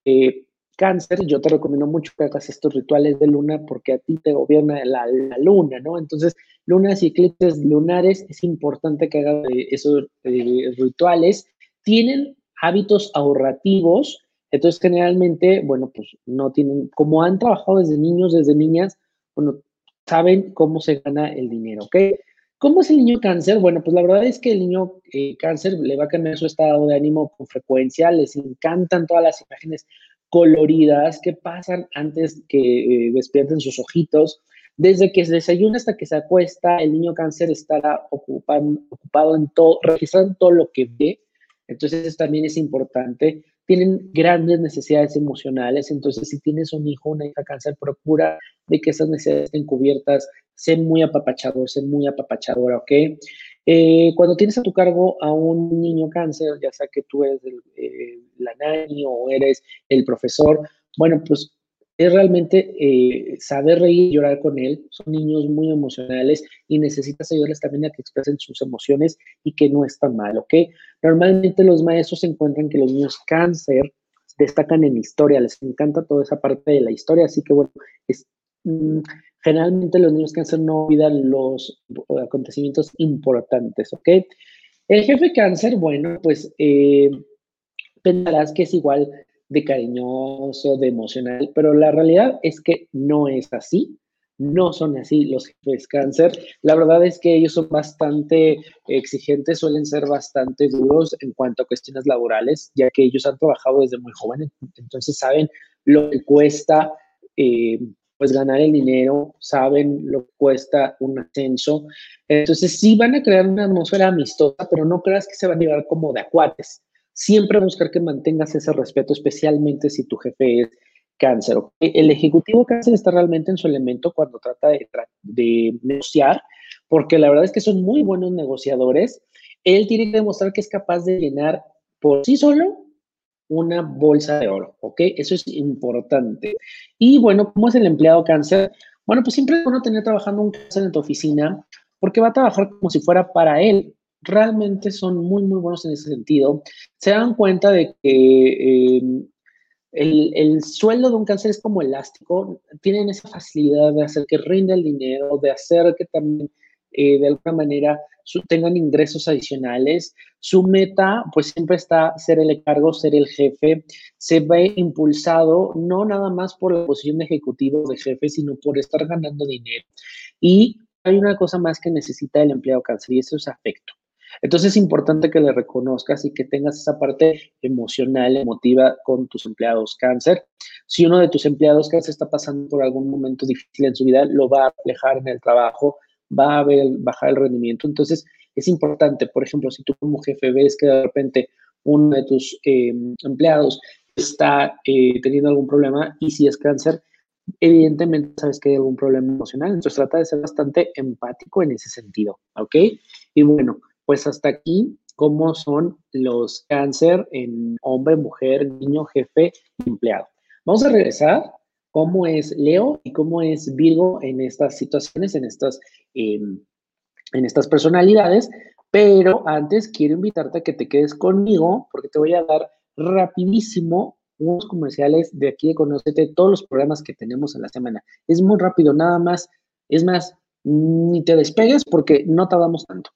eh, cáncer, yo te recomiendo mucho que hagas estos rituales de luna porque a ti te gobierna la, luna, ¿no? Entonces, lunas y eclipses lunares, es importante que hagas eh, esos eh, rituales. Tienen hábitos ahorrativos, entonces generalmente, bueno, pues no tienen, como han trabajado desde niños, desde niñas, bueno, saben cómo se gana el dinero, ¿ok? ¿Cómo es el niño cáncer? Bueno, pues la verdad es que el niño eh, cáncer le va a cambiar su estado de ánimo con frecuencia, les encantan todas las imágenes coloridas que pasan antes que eh, despierten sus ojitos. Desde que se desayuna hasta que se acuesta, el niño cáncer estará ocupado, ocupado en todo, registrando todo lo que ve. Entonces también es importante tienen grandes necesidades emocionales, entonces si tienes un hijo, una hija cáncer, procura de que esas necesidades estén cubiertas, sé muy apapachador, sé muy apapachadora, ¿ok? Eh, cuando tienes a tu cargo a un niño cáncer, ya sea que tú eres el, eh, la nani o eres el profesor, bueno, pues es realmente eh, saber reír y llorar con él. Son niños muy emocionales y necesitas ayudarles también a que expresen sus emociones y que no está mal, ¿ok? Normalmente los maestros encuentran que los niños cáncer destacan en historia, les encanta toda esa parte de la historia, así que bueno, es, mm, generalmente los niños cáncer no olvidan los acontecimientos importantes, ¿ok? El jefe cáncer, bueno, pues eh, pensarás que es igual de cariñoso, de emocional, pero la realidad es que no es así. No son así los jefes cáncer. La verdad es que ellos son bastante exigentes, suelen ser bastante duros en cuanto a cuestiones laborales, ya que ellos han trabajado desde muy jóvenes, entonces saben lo que cuesta eh, pues ganar el dinero, saben lo que cuesta un ascenso. Entonces sí van a crear una atmósfera amistosa, pero no creas que se van a llevar como de acuates siempre buscar que mantengas ese respeto, especialmente si tu jefe es cáncer. El ejecutivo cáncer está realmente en su elemento cuando trata de, negociar, porque la verdad es que son muy buenos negociadores. Él tiene que demostrar que es capaz de llenar por sí solo una bolsa de oro, ¿ok? Eso es importante. Y bueno, ¿cómo es el empleado cáncer? Bueno, pues siempre es bueno tener trabajando un cáncer en tu oficina porque va a trabajar como si fuera para él realmente son muy, muy buenos en ese sentido. Se dan cuenta de que em, el, sueldo de un cáncer es como elástico, tienen esa facilidad de hacer que rinda el dinero, de hacer que también eh, de alguna manera tengan ingresos adicionales. Su meta, pues siempre está ser el cargo, ser el jefe. Se ve impulsado no nada más por la posición de ejecutivo de jefe, sino por estar ganando dinero. Y hay una cosa más que necesita el empleado cáncer y eso es afecto. Entonces es importante que le reconozcas y que tengas esa parte emocional, emotiva con tus empleados cáncer. Si uno de tus empleados cáncer está pasando por algún momento difícil en su vida, lo va a reflejar en el trabajo, va a ver, bajar el rendimiento. Entonces es importante, por ejemplo, si tú como jefe ves que de repente uno de tus em, empleados está eh, teniendo algún problema y si es cáncer, evidentemente sabes que hay algún problema emocional. Entonces trata de ser bastante empático en ese sentido, ¿ok? Y bueno, pues hasta aquí, cómo son los cáncer en hombre, mujer, niño, jefe, empleado. Vamos a regresar cómo es Leo y cómo es Virgo en estas situaciones, en estas, em, en estas personalidades. Pero antes quiero invitarte a que te quedes conmigo porque te voy a dar rapidísimo unos comerciales de aquí de Conocete, todos los programas que tenemos en la semana. Es muy rápido, nada más. Es más, ni te despegues porque no tardamos tanto.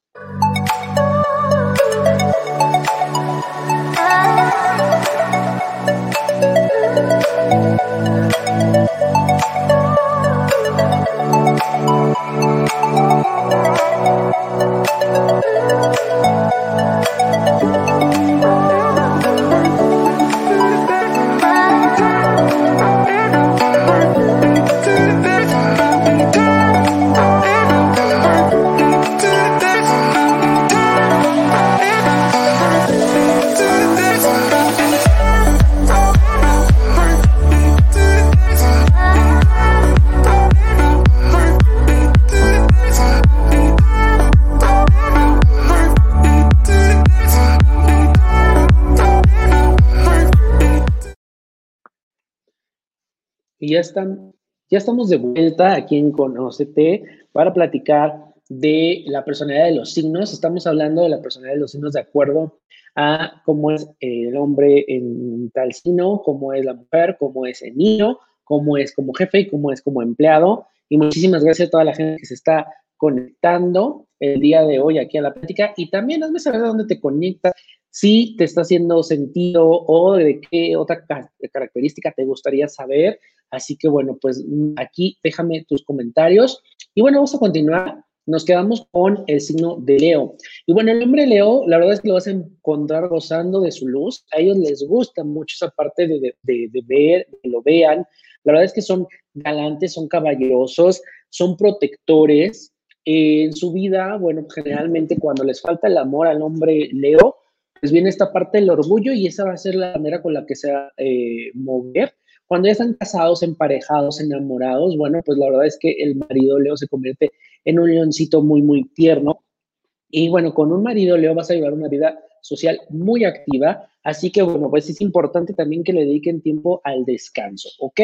Ya, están, ya estamos de vuelta aquí en Conocete para platicar de la personalidad de los signos. Estamos hablando de la personalidad de los signos de acuerdo a cómo es el hombre en tal signo, cómo es la mujer, cómo es el niño, cómo es como jefe y cómo es como empleado. Y muchísimas gracias a toda la gente que se está conectando el día de hoy aquí a la plática. Y también hazme saber de dónde te conectas, si te está haciendo sentido o de qué otra característica te gustaría saber. Así que bueno, pues mm, aquí déjame tus comentarios. Y bueno, vamos a continuar. Nos quedamos con el signo de Leo. Y bueno, el hombre Leo, la verdad es que lo vas a encontrar gozando de su luz. A ellos les gusta mucho esa parte de, de ver, que lo vean. La verdad es que son galantes, son caballerosos, son protectores. en su vida, bueno, generalmente cuando les falta el amor al hombre Leo, pues viene esta parte del orgullo y esa va a ser la manera con la que se va a eh, mover. Cuando ya están casados, emparejados, enamorados, bueno, pues la verdad es que el marido Leo se convierte en un leoncito muy, muy tierno. Y bueno, con un marido Leo vas a llevar una vida social muy activa, así que bueno, pues es importante también que le dediquen tiempo al descanso, ¿ok?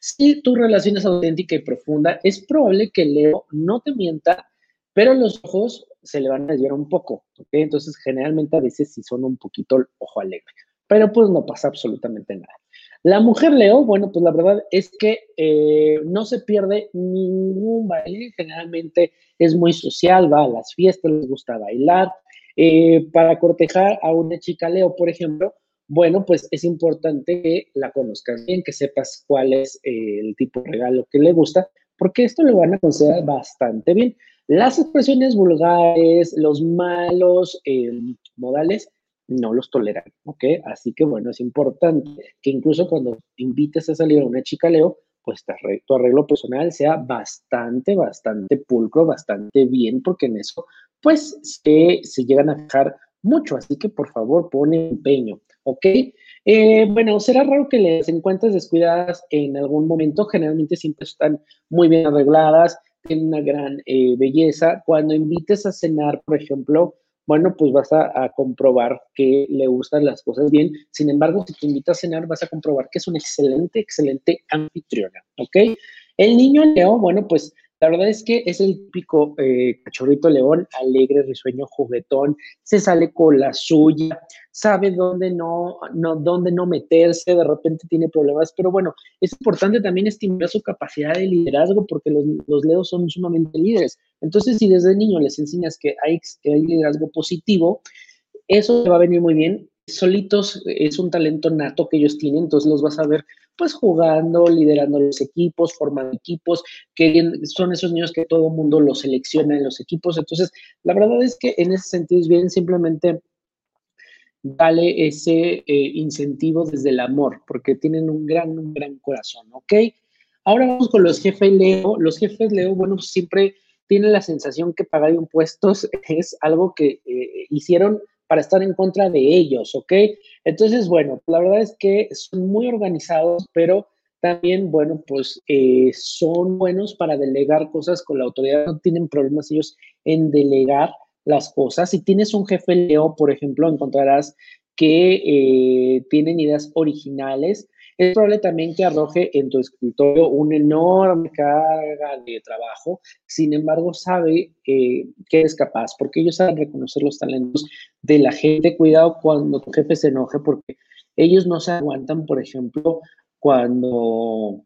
Si tu relación es auténtica y profunda, es probable que Leo no te mienta, pero los ojos se le van a desviar un poco, ¿ok? Entonces, generalmente a veces sí son un poquito ojo alegre, pero pues no pasa absolutamente nada. La mujer Leo, bueno, pues la verdad es que eh, no se pierde ningún baile, generalmente es muy social, va a las fiestas, les gusta bailar. Eh, para cortejar a una chica Leo, por ejemplo, bueno, pues es importante que la conozcas bien, que sepas cuál es eh, el tipo de regalo que le gusta, porque esto lo van a considerar bastante bien. Las expresiones vulgares, los malos modales, no los toleran, ¿ok? Así que bueno, es importante que incluso cuando invites a salir a una chica Leo, pues tu arreglo personal sea bastante, bastante pulcro, bastante bien, porque en eso, pues, se, se llegan a fijar mucho, así que por favor, pone empeño, ¿ok? Eh, bueno, será raro que les encuentres descuidadas en algún momento, generalmente siempre están muy bien arregladas, tienen una gran eh, belleza. Cuando invites a cenar, por ejemplo, bueno, pues vas a, comprobar que le gustan las cosas bien. Sin embargo, si te invita a cenar, vas a comprobar que es una excelente, excelente anfitriona, ¿ok? El niño Leo, bueno, pues la verdad es que es el típico eh, cachorrito león, alegre, risueño, juguetón, se sale con la suya, sabe dónde no, no, dónde no meterse, de repente tiene problemas, pero bueno, es importante también estimular su capacidad de liderazgo porque los, los leos son sumamente líderes. Entonces, si desde niño les enseñas que hay, que hay liderazgo positivo, eso te va a venir muy bien solitos es un talento nato que ellos tienen, entonces los vas a ver pues jugando, liderando los equipos, formando equipos, que son esos niños que todo el mundo los selecciona en los equipos. Entonces, la verdad es que en ese sentido es bien simplemente dale ese eh, incentivo desde el amor, porque tienen un gran, un gran corazón, ¿ok? Ahora vamos con los jefes Leo. Los jefes Leo, bueno, siempre tienen la sensación que pagar impuestos es algo que eh, hicieron para estar en contra de ellos, ¿ok? Entonces, bueno, la verdad es que son muy organizados, pero también, bueno, pues eh, son buenos para delegar cosas con la autoridad, no tienen problemas ellos en delegar las cosas. Si tienes un jefe Leo, por ejemplo, encontrarás que eh, tienen ideas originales, es probable también que arroje en tu escritorio una enorme carga de trabajo, sin embargo sabe eh, que es capaz, porque ellos saben reconocer los talentos de la gente. Cuidado cuando tu jefe se enoje, porque ellos no se aguantan, por ejemplo, cuando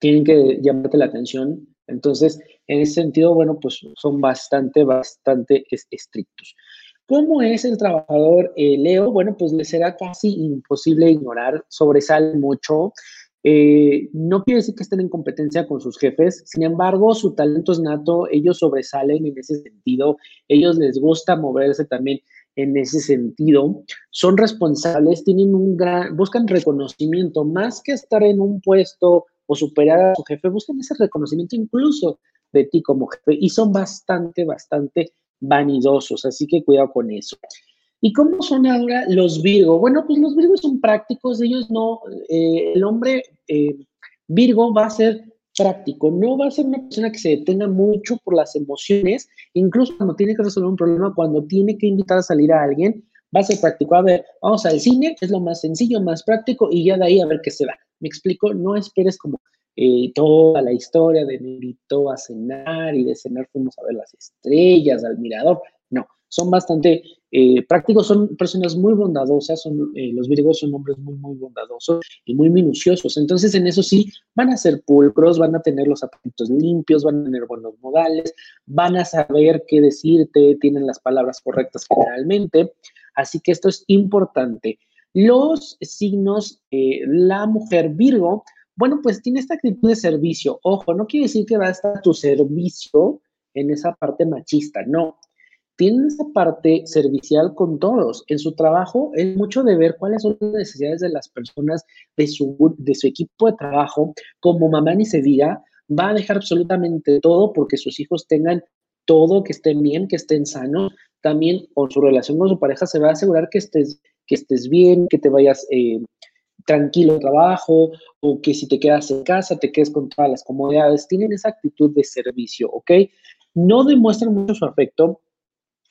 tienen que llamarte la atención. Entonces, en ese sentido, bueno, pues son bastante, bastante estrictos. ¿Cómo es el trabajador eh, Leo? Bueno, pues le será casi imposible ignorar, sobresale mucho. Eh, no quiere decir que estén en competencia con sus jefes, sin embargo, su talento es nato, ellos sobresalen en ese sentido, ellos les gusta moverse también en ese sentido, son responsables, tienen un gran, buscan reconocimiento, más que estar en un puesto o superar a su jefe, buscan ese reconocimiento incluso de ti como jefe y son bastante, bastante vanidosos, así que cuidado con eso. ¿Y cómo son ahora los Virgo? Bueno, pues los Virgos son prácticos, ellos no, eh, el hombre eh, Virgo va a ser práctico, no va a ser una persona que se detenga mucho por las emociones, incluso cuando tiene que resolver un problema, cuando tiene que invitar a salir a alguien, va a ser práctico. A ver, vamos al cine, es lo más sencillo, más práctico, y ya de ahí a ver qué se va. Me explico, no esperes como eh, toda la historia de me invitó a cenar y de cenar fuimos a ver las estrellas, al mirador. No, son bastante eh, prácticos, son personas muy bondadosas, son, eh, los virgos son hombres muy, muy bondadosos y muy minuciosos. Entonces, en eso sí, van a ser pulcros, van a tener los zapatos limpios, van a tener buenos modales, van a saber qué decirte, tienen las palabras correctas generalmente. Así que esto es importante. Los signos, la mujer Virgo, bueno, pues tiene esta actitud de servicio. Ojo, no quiere decir que va a estar tu servicio en esa parte machista, no. Tiene esa parte servicial con todos. En su trabajo es mucho de ver cuáles son las necesidades de las personas de su, de su equipo de trabajo. Como mamá ni se diga, va a dejar absolutamente todo porque sus hijos tengan todo, que estén bien, que estén sanos. También con su relación con su pareja se va a asegurar que estés, que estés bien, que te vayas eh, tranquilo trabajo o que si te quedas en casa te quedes con todas las comodidades. Tienen esa actitud de servicio, ¿ok? No demuestran mucho su afecto.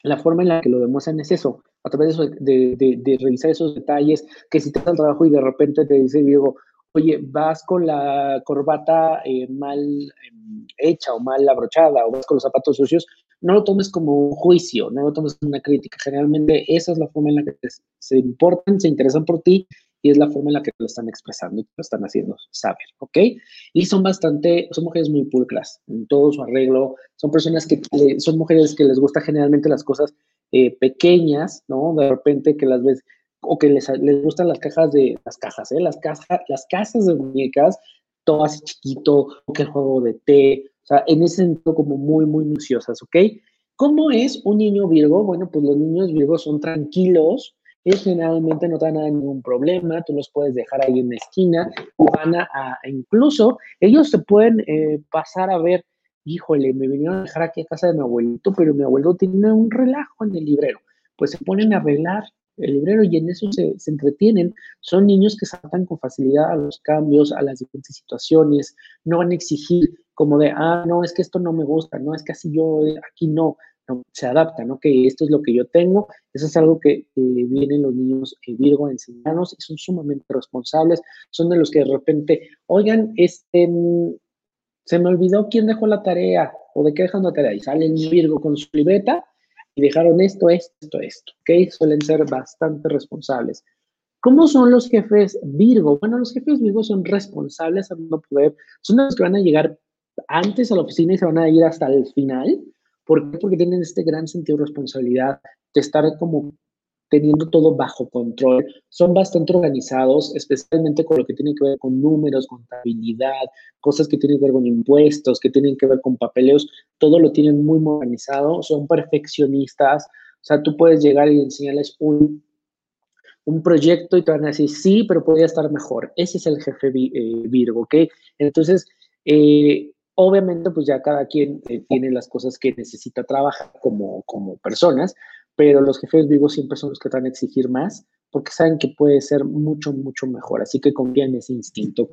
La forma en la que lo demuestran es eso, a través de, revisar esos detalles, que si te das el trabajo y de repente te dice Diego, oye, vas con la corbata eh, mal em, hecha o mal abrochada o vas con los zapatos sucios, no lo tomes como un juicio, no lo tomes como una crítica. Generalmente esa es la forma en la que se importan, se interesan por ti y es la forma en la que lo están expresando y lo están haciendo saber, ¿ok? Y son bastante, son mujeres muy pulcras en todo su arreglo, son personas que, son mujeres que les gusta generalmente las cosas eh, pequeñas, ¿no? De repente que las ves, o que les, les gustan las cajas de, las cajas, ¿eh? Las, cajas, las casas de muñecas, todo así chiquito, que el juego de té, o sea, en ese sentido como muy, muy minuciosas, ¿ok? ¿Cómo es un niño Virgo? Bueno, pues los niños Virgo son tranquilos, ellos generalmente no te dan ningún problema, tú los puedes dejar ahí en la esquina van a, incluso ellos se pueden eh, pasar a ver, híjole, me vinieron a dejar aquí a casa de mi abuelito, pero mi abuelo tiene un relajo en el librero. Pues se ponen a arreglar el librero y en eso se, se, entretienen. Son niños que se adaptan con facilidad a los cambios, a las diferentes situaciones, no van a exigir como de, ah, no, es que esto no me gusta, no, es que así yo aquí no se adaptan, ¿no? Que esto es lo que yo tengo, eso es algo que vienen los niños eh, Virgo a enseñarnos y son sumamente responsables, son de los que de repente, oigan, este, mm, se me olvidó quién dejó la tarea o de qué dejan la tarea y sale el Virgo con su libreta y dejaron esto, esto, esto, ¿ok? Suelen ser bastante responsables. ¿Cómo son los jefes Virgo? Bueno, los jefes Virgo son responsables a no poder, son los que van a llegar antes a la oficina y se van a ir hasta el final. ¿Por qué? Porque tienen este gran sentido de responsabilidad de estar como teniendo todo bajo control. Son bastante organizados, especialmente con lo que tiene que ver con números, contabilidad, cosas que tienen que ver con impuestos, que tienen que ver con papeleos. Todo lo tienen muy organizado, son perfeccionistas. O sea, tú puedes llegar y enseñarles un, un proyecto y te van a decir, sí, pero podría estar mejor. Ese es el jefe eh, Virgo, ¿ok? Entonces, eh, Obviamente, pues ya cada quien eh, tiene las cosas que necesita trabajar como, como personas, pero los jefes vivos siempre son los que van a exigir más porque saben que puede ser mucho, mucho mejor. Así que confían en ese instinto.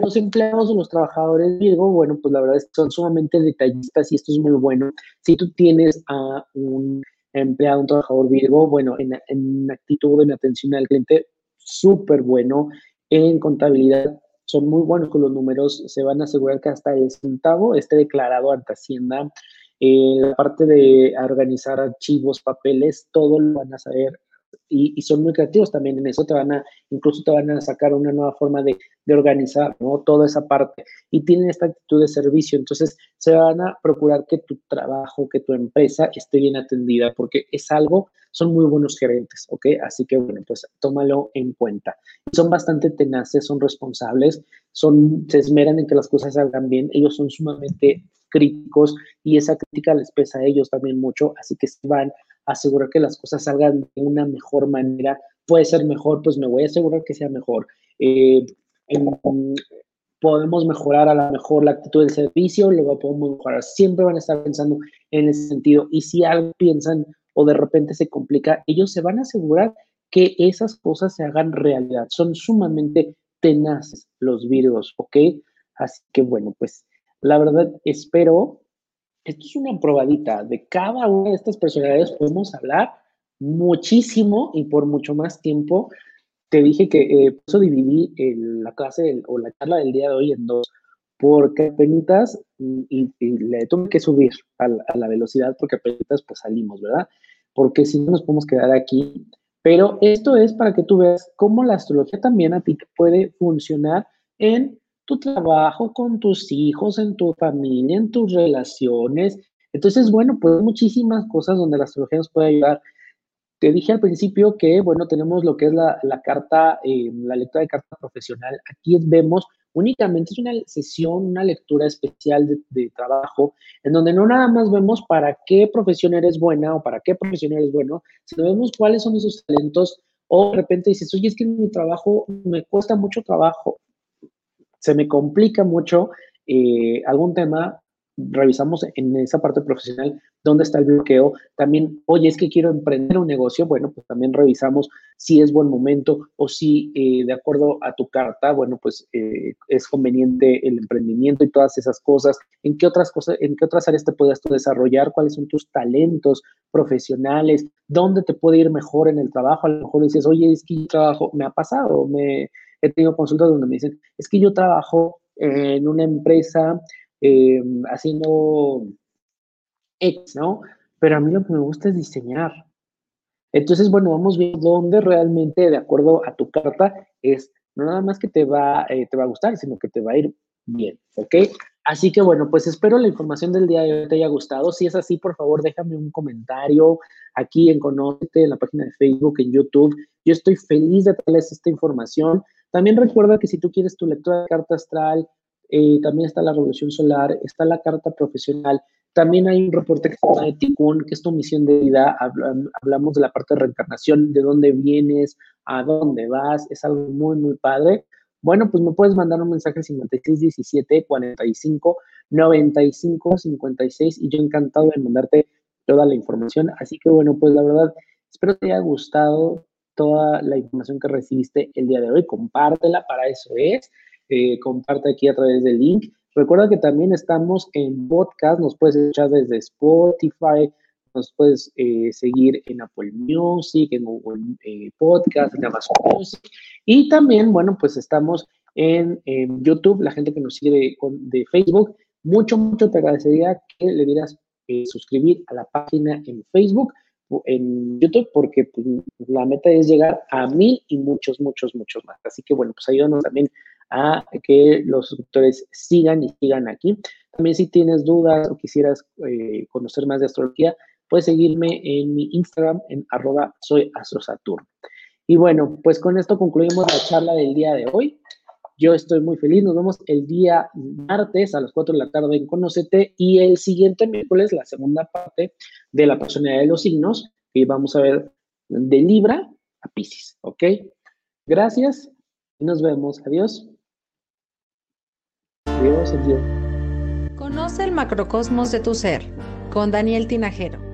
Los empleados o los trabajadores Virgo, bueno, pues la verdad es que son sumamente detallistas y esto es muy bueno. Si tú tienes a un empleado, un trabajador Virgo, bueno, en, en actitud, en atención al cliente, súper bueno. En contabilidad, son muy buenos con los números, se van a asegurar que hasta el centavo esté declarado ante Hacienda. Eh, la parte de organizar archivos, papeles, todo lo van a saber y, son muy creativos también en eso, te van a, incluso te van a sacar una nueva forma de, de, organizar, ¿no? Toda esa parte. Y tienen esta actitud de servicio, entonces se van a procurar que tu trabajo, que tu empresa esté bien atendida, porque es algo, son muy buenos gerentes, ¿ok? Así que bueno, pues tómalo en cuenta. Son bastante tenaces, son responsables, son, se esmeran en que las cosas salgan bien, ellos son sumamente críticos y esa crítica les pesa a ellos también mucho, así que van asegurar que las cosas salgan de una mejor manera. Puede ser mejor, pues me voy a asegurar que sea mejor. Eh, podemos mejorar a lo mejor la actitud del servicio, luego podemos mejorar. Siempre van a estar pensando en ese sentido. Y si algo piensan o de repente se complica, ellos se van a asegurar que esas cosas se hagan realidad. Son sumamente tenaces los virus, ¿ok? Así que bueno, pues la verdad espero esto es una probadita. De cada una de estas personalidades podemos hablar muchísimo y por mucho más tiempo. Te dije que eh, por eso dividí la clase o la charla del día de hoy en dos, porque apenas y, le tuve que subir a la, velocidad porque apenas pues salimos, ¿verdad? Porque si no nos podemos quedar aquí. Pero esto es para que tú veas cómo la astrología también a ti puede funcionar en tu trabajo, con tus hijos, en tu familia, en tus relaciones. Entonces, bueno, pues muchísimas cosas donde la astrología nos puede ayudar. Te dije al principio que, bueno, tenemos lo que es la, carta, eh, la lectura de carta profesional. Aquí vemos únicamente es una sesión, una lectura especial de, trabajo, en donde no nada más vemos para qué profesión eres buena o para qué profesión eres bueno, sino vemos cuáles son esos talentos o de repente dices, oye, es que mi trabajo me cuesta mucho trabajo, se me complica mucho eh, algún tema, revisamos en esa parte profesional dónde está el bloqueo. También, oye, es que quiero emprender un negocio. Bueno, pues también revisamos si es buen momento o si eh, de acuerdo a tu carta, bueno, pues eh, es conveniente el emprendimiento y todas esas cosas. ¿En qué otras cosas, en qué otras áreas te puedes desarrollar? ¿Cuáles son tus talentos profesionales? ¿Dónde te puede ir mejor en el trabajo? A lo mejor dices, oye, es que trabajo, me ha pasado, me he tenido consultas donde me dicen, es que yo trabajo en una empresa eh, haciendo X, ¿no? Pero a mí lo que me gusta es diseñar. Entonces, bueno, vamos viendo dónde realmente, de acuerdo a tu carta, es no nada más que te va, eh, te va a gustar, sino que te va a ir bien, ¿ok? Así que bueno, pues espero la información del día de hoy te haya gustado. Si es así, por favor, déjame un comentario aquí en Conócete, en la página de Facebook, en YouTube. Yo estoy feliz de darles esta información. También recuerda que si tú quieres tu lectura de carta astral, eh, también está la revolución solar, está la carta profesional, también hay un reporte que se llama de Tikkun, que es tu misión de vida, hablamos de la parte de reencarnación, de dónde vienes, a dónde vas, es algo muy, muy padre. Bueno, pues me puedes mandar un mensaje 5617 45 95 56 y yo encantado de mandarte toda la información. Así que bueno, pues la verdad, espero te haya gustado toda la información que recibiste el día de hoy. Compártela, para eso es. Eh, comparte aquí a través del link. Recuerda que también estamos en podcast, nos puedes escuchar desde Spotify, nos puedes eh, seguir en Apple Music, en Google eh, Podcast, en Amazon Music. Y también, bueno, pues estamos en, YouTube, la gente que nos sigue de, Facebook. Mucho, mucho te agradecería que le dieras suscribir a la página en Facebook en YouTube porque pues, la meta es llegar a mil y muchos, muchos, muchos más. Así que bueno, pues ayúdanos también a que los suscriptores sigan y sigan aquí. También si tienes dudas o quisieras eh, conocer más de astrología, puedes seguirme en mi Instagram en arroba soy. Y bueno, pues con esto concluimos la charla del día de hoy. Yo estoy muy feliz. Nos vemos el día martes a las 4 de la tarde en Conocete y el siguiente miércoles la segunda parte de la personalidad de los signos y vamos a ver de Libra a Pisces, ¿ok? Gracias y nos vemos. Adiós. Conoce el macrocosmos de tu ser con Daniel Tinajero.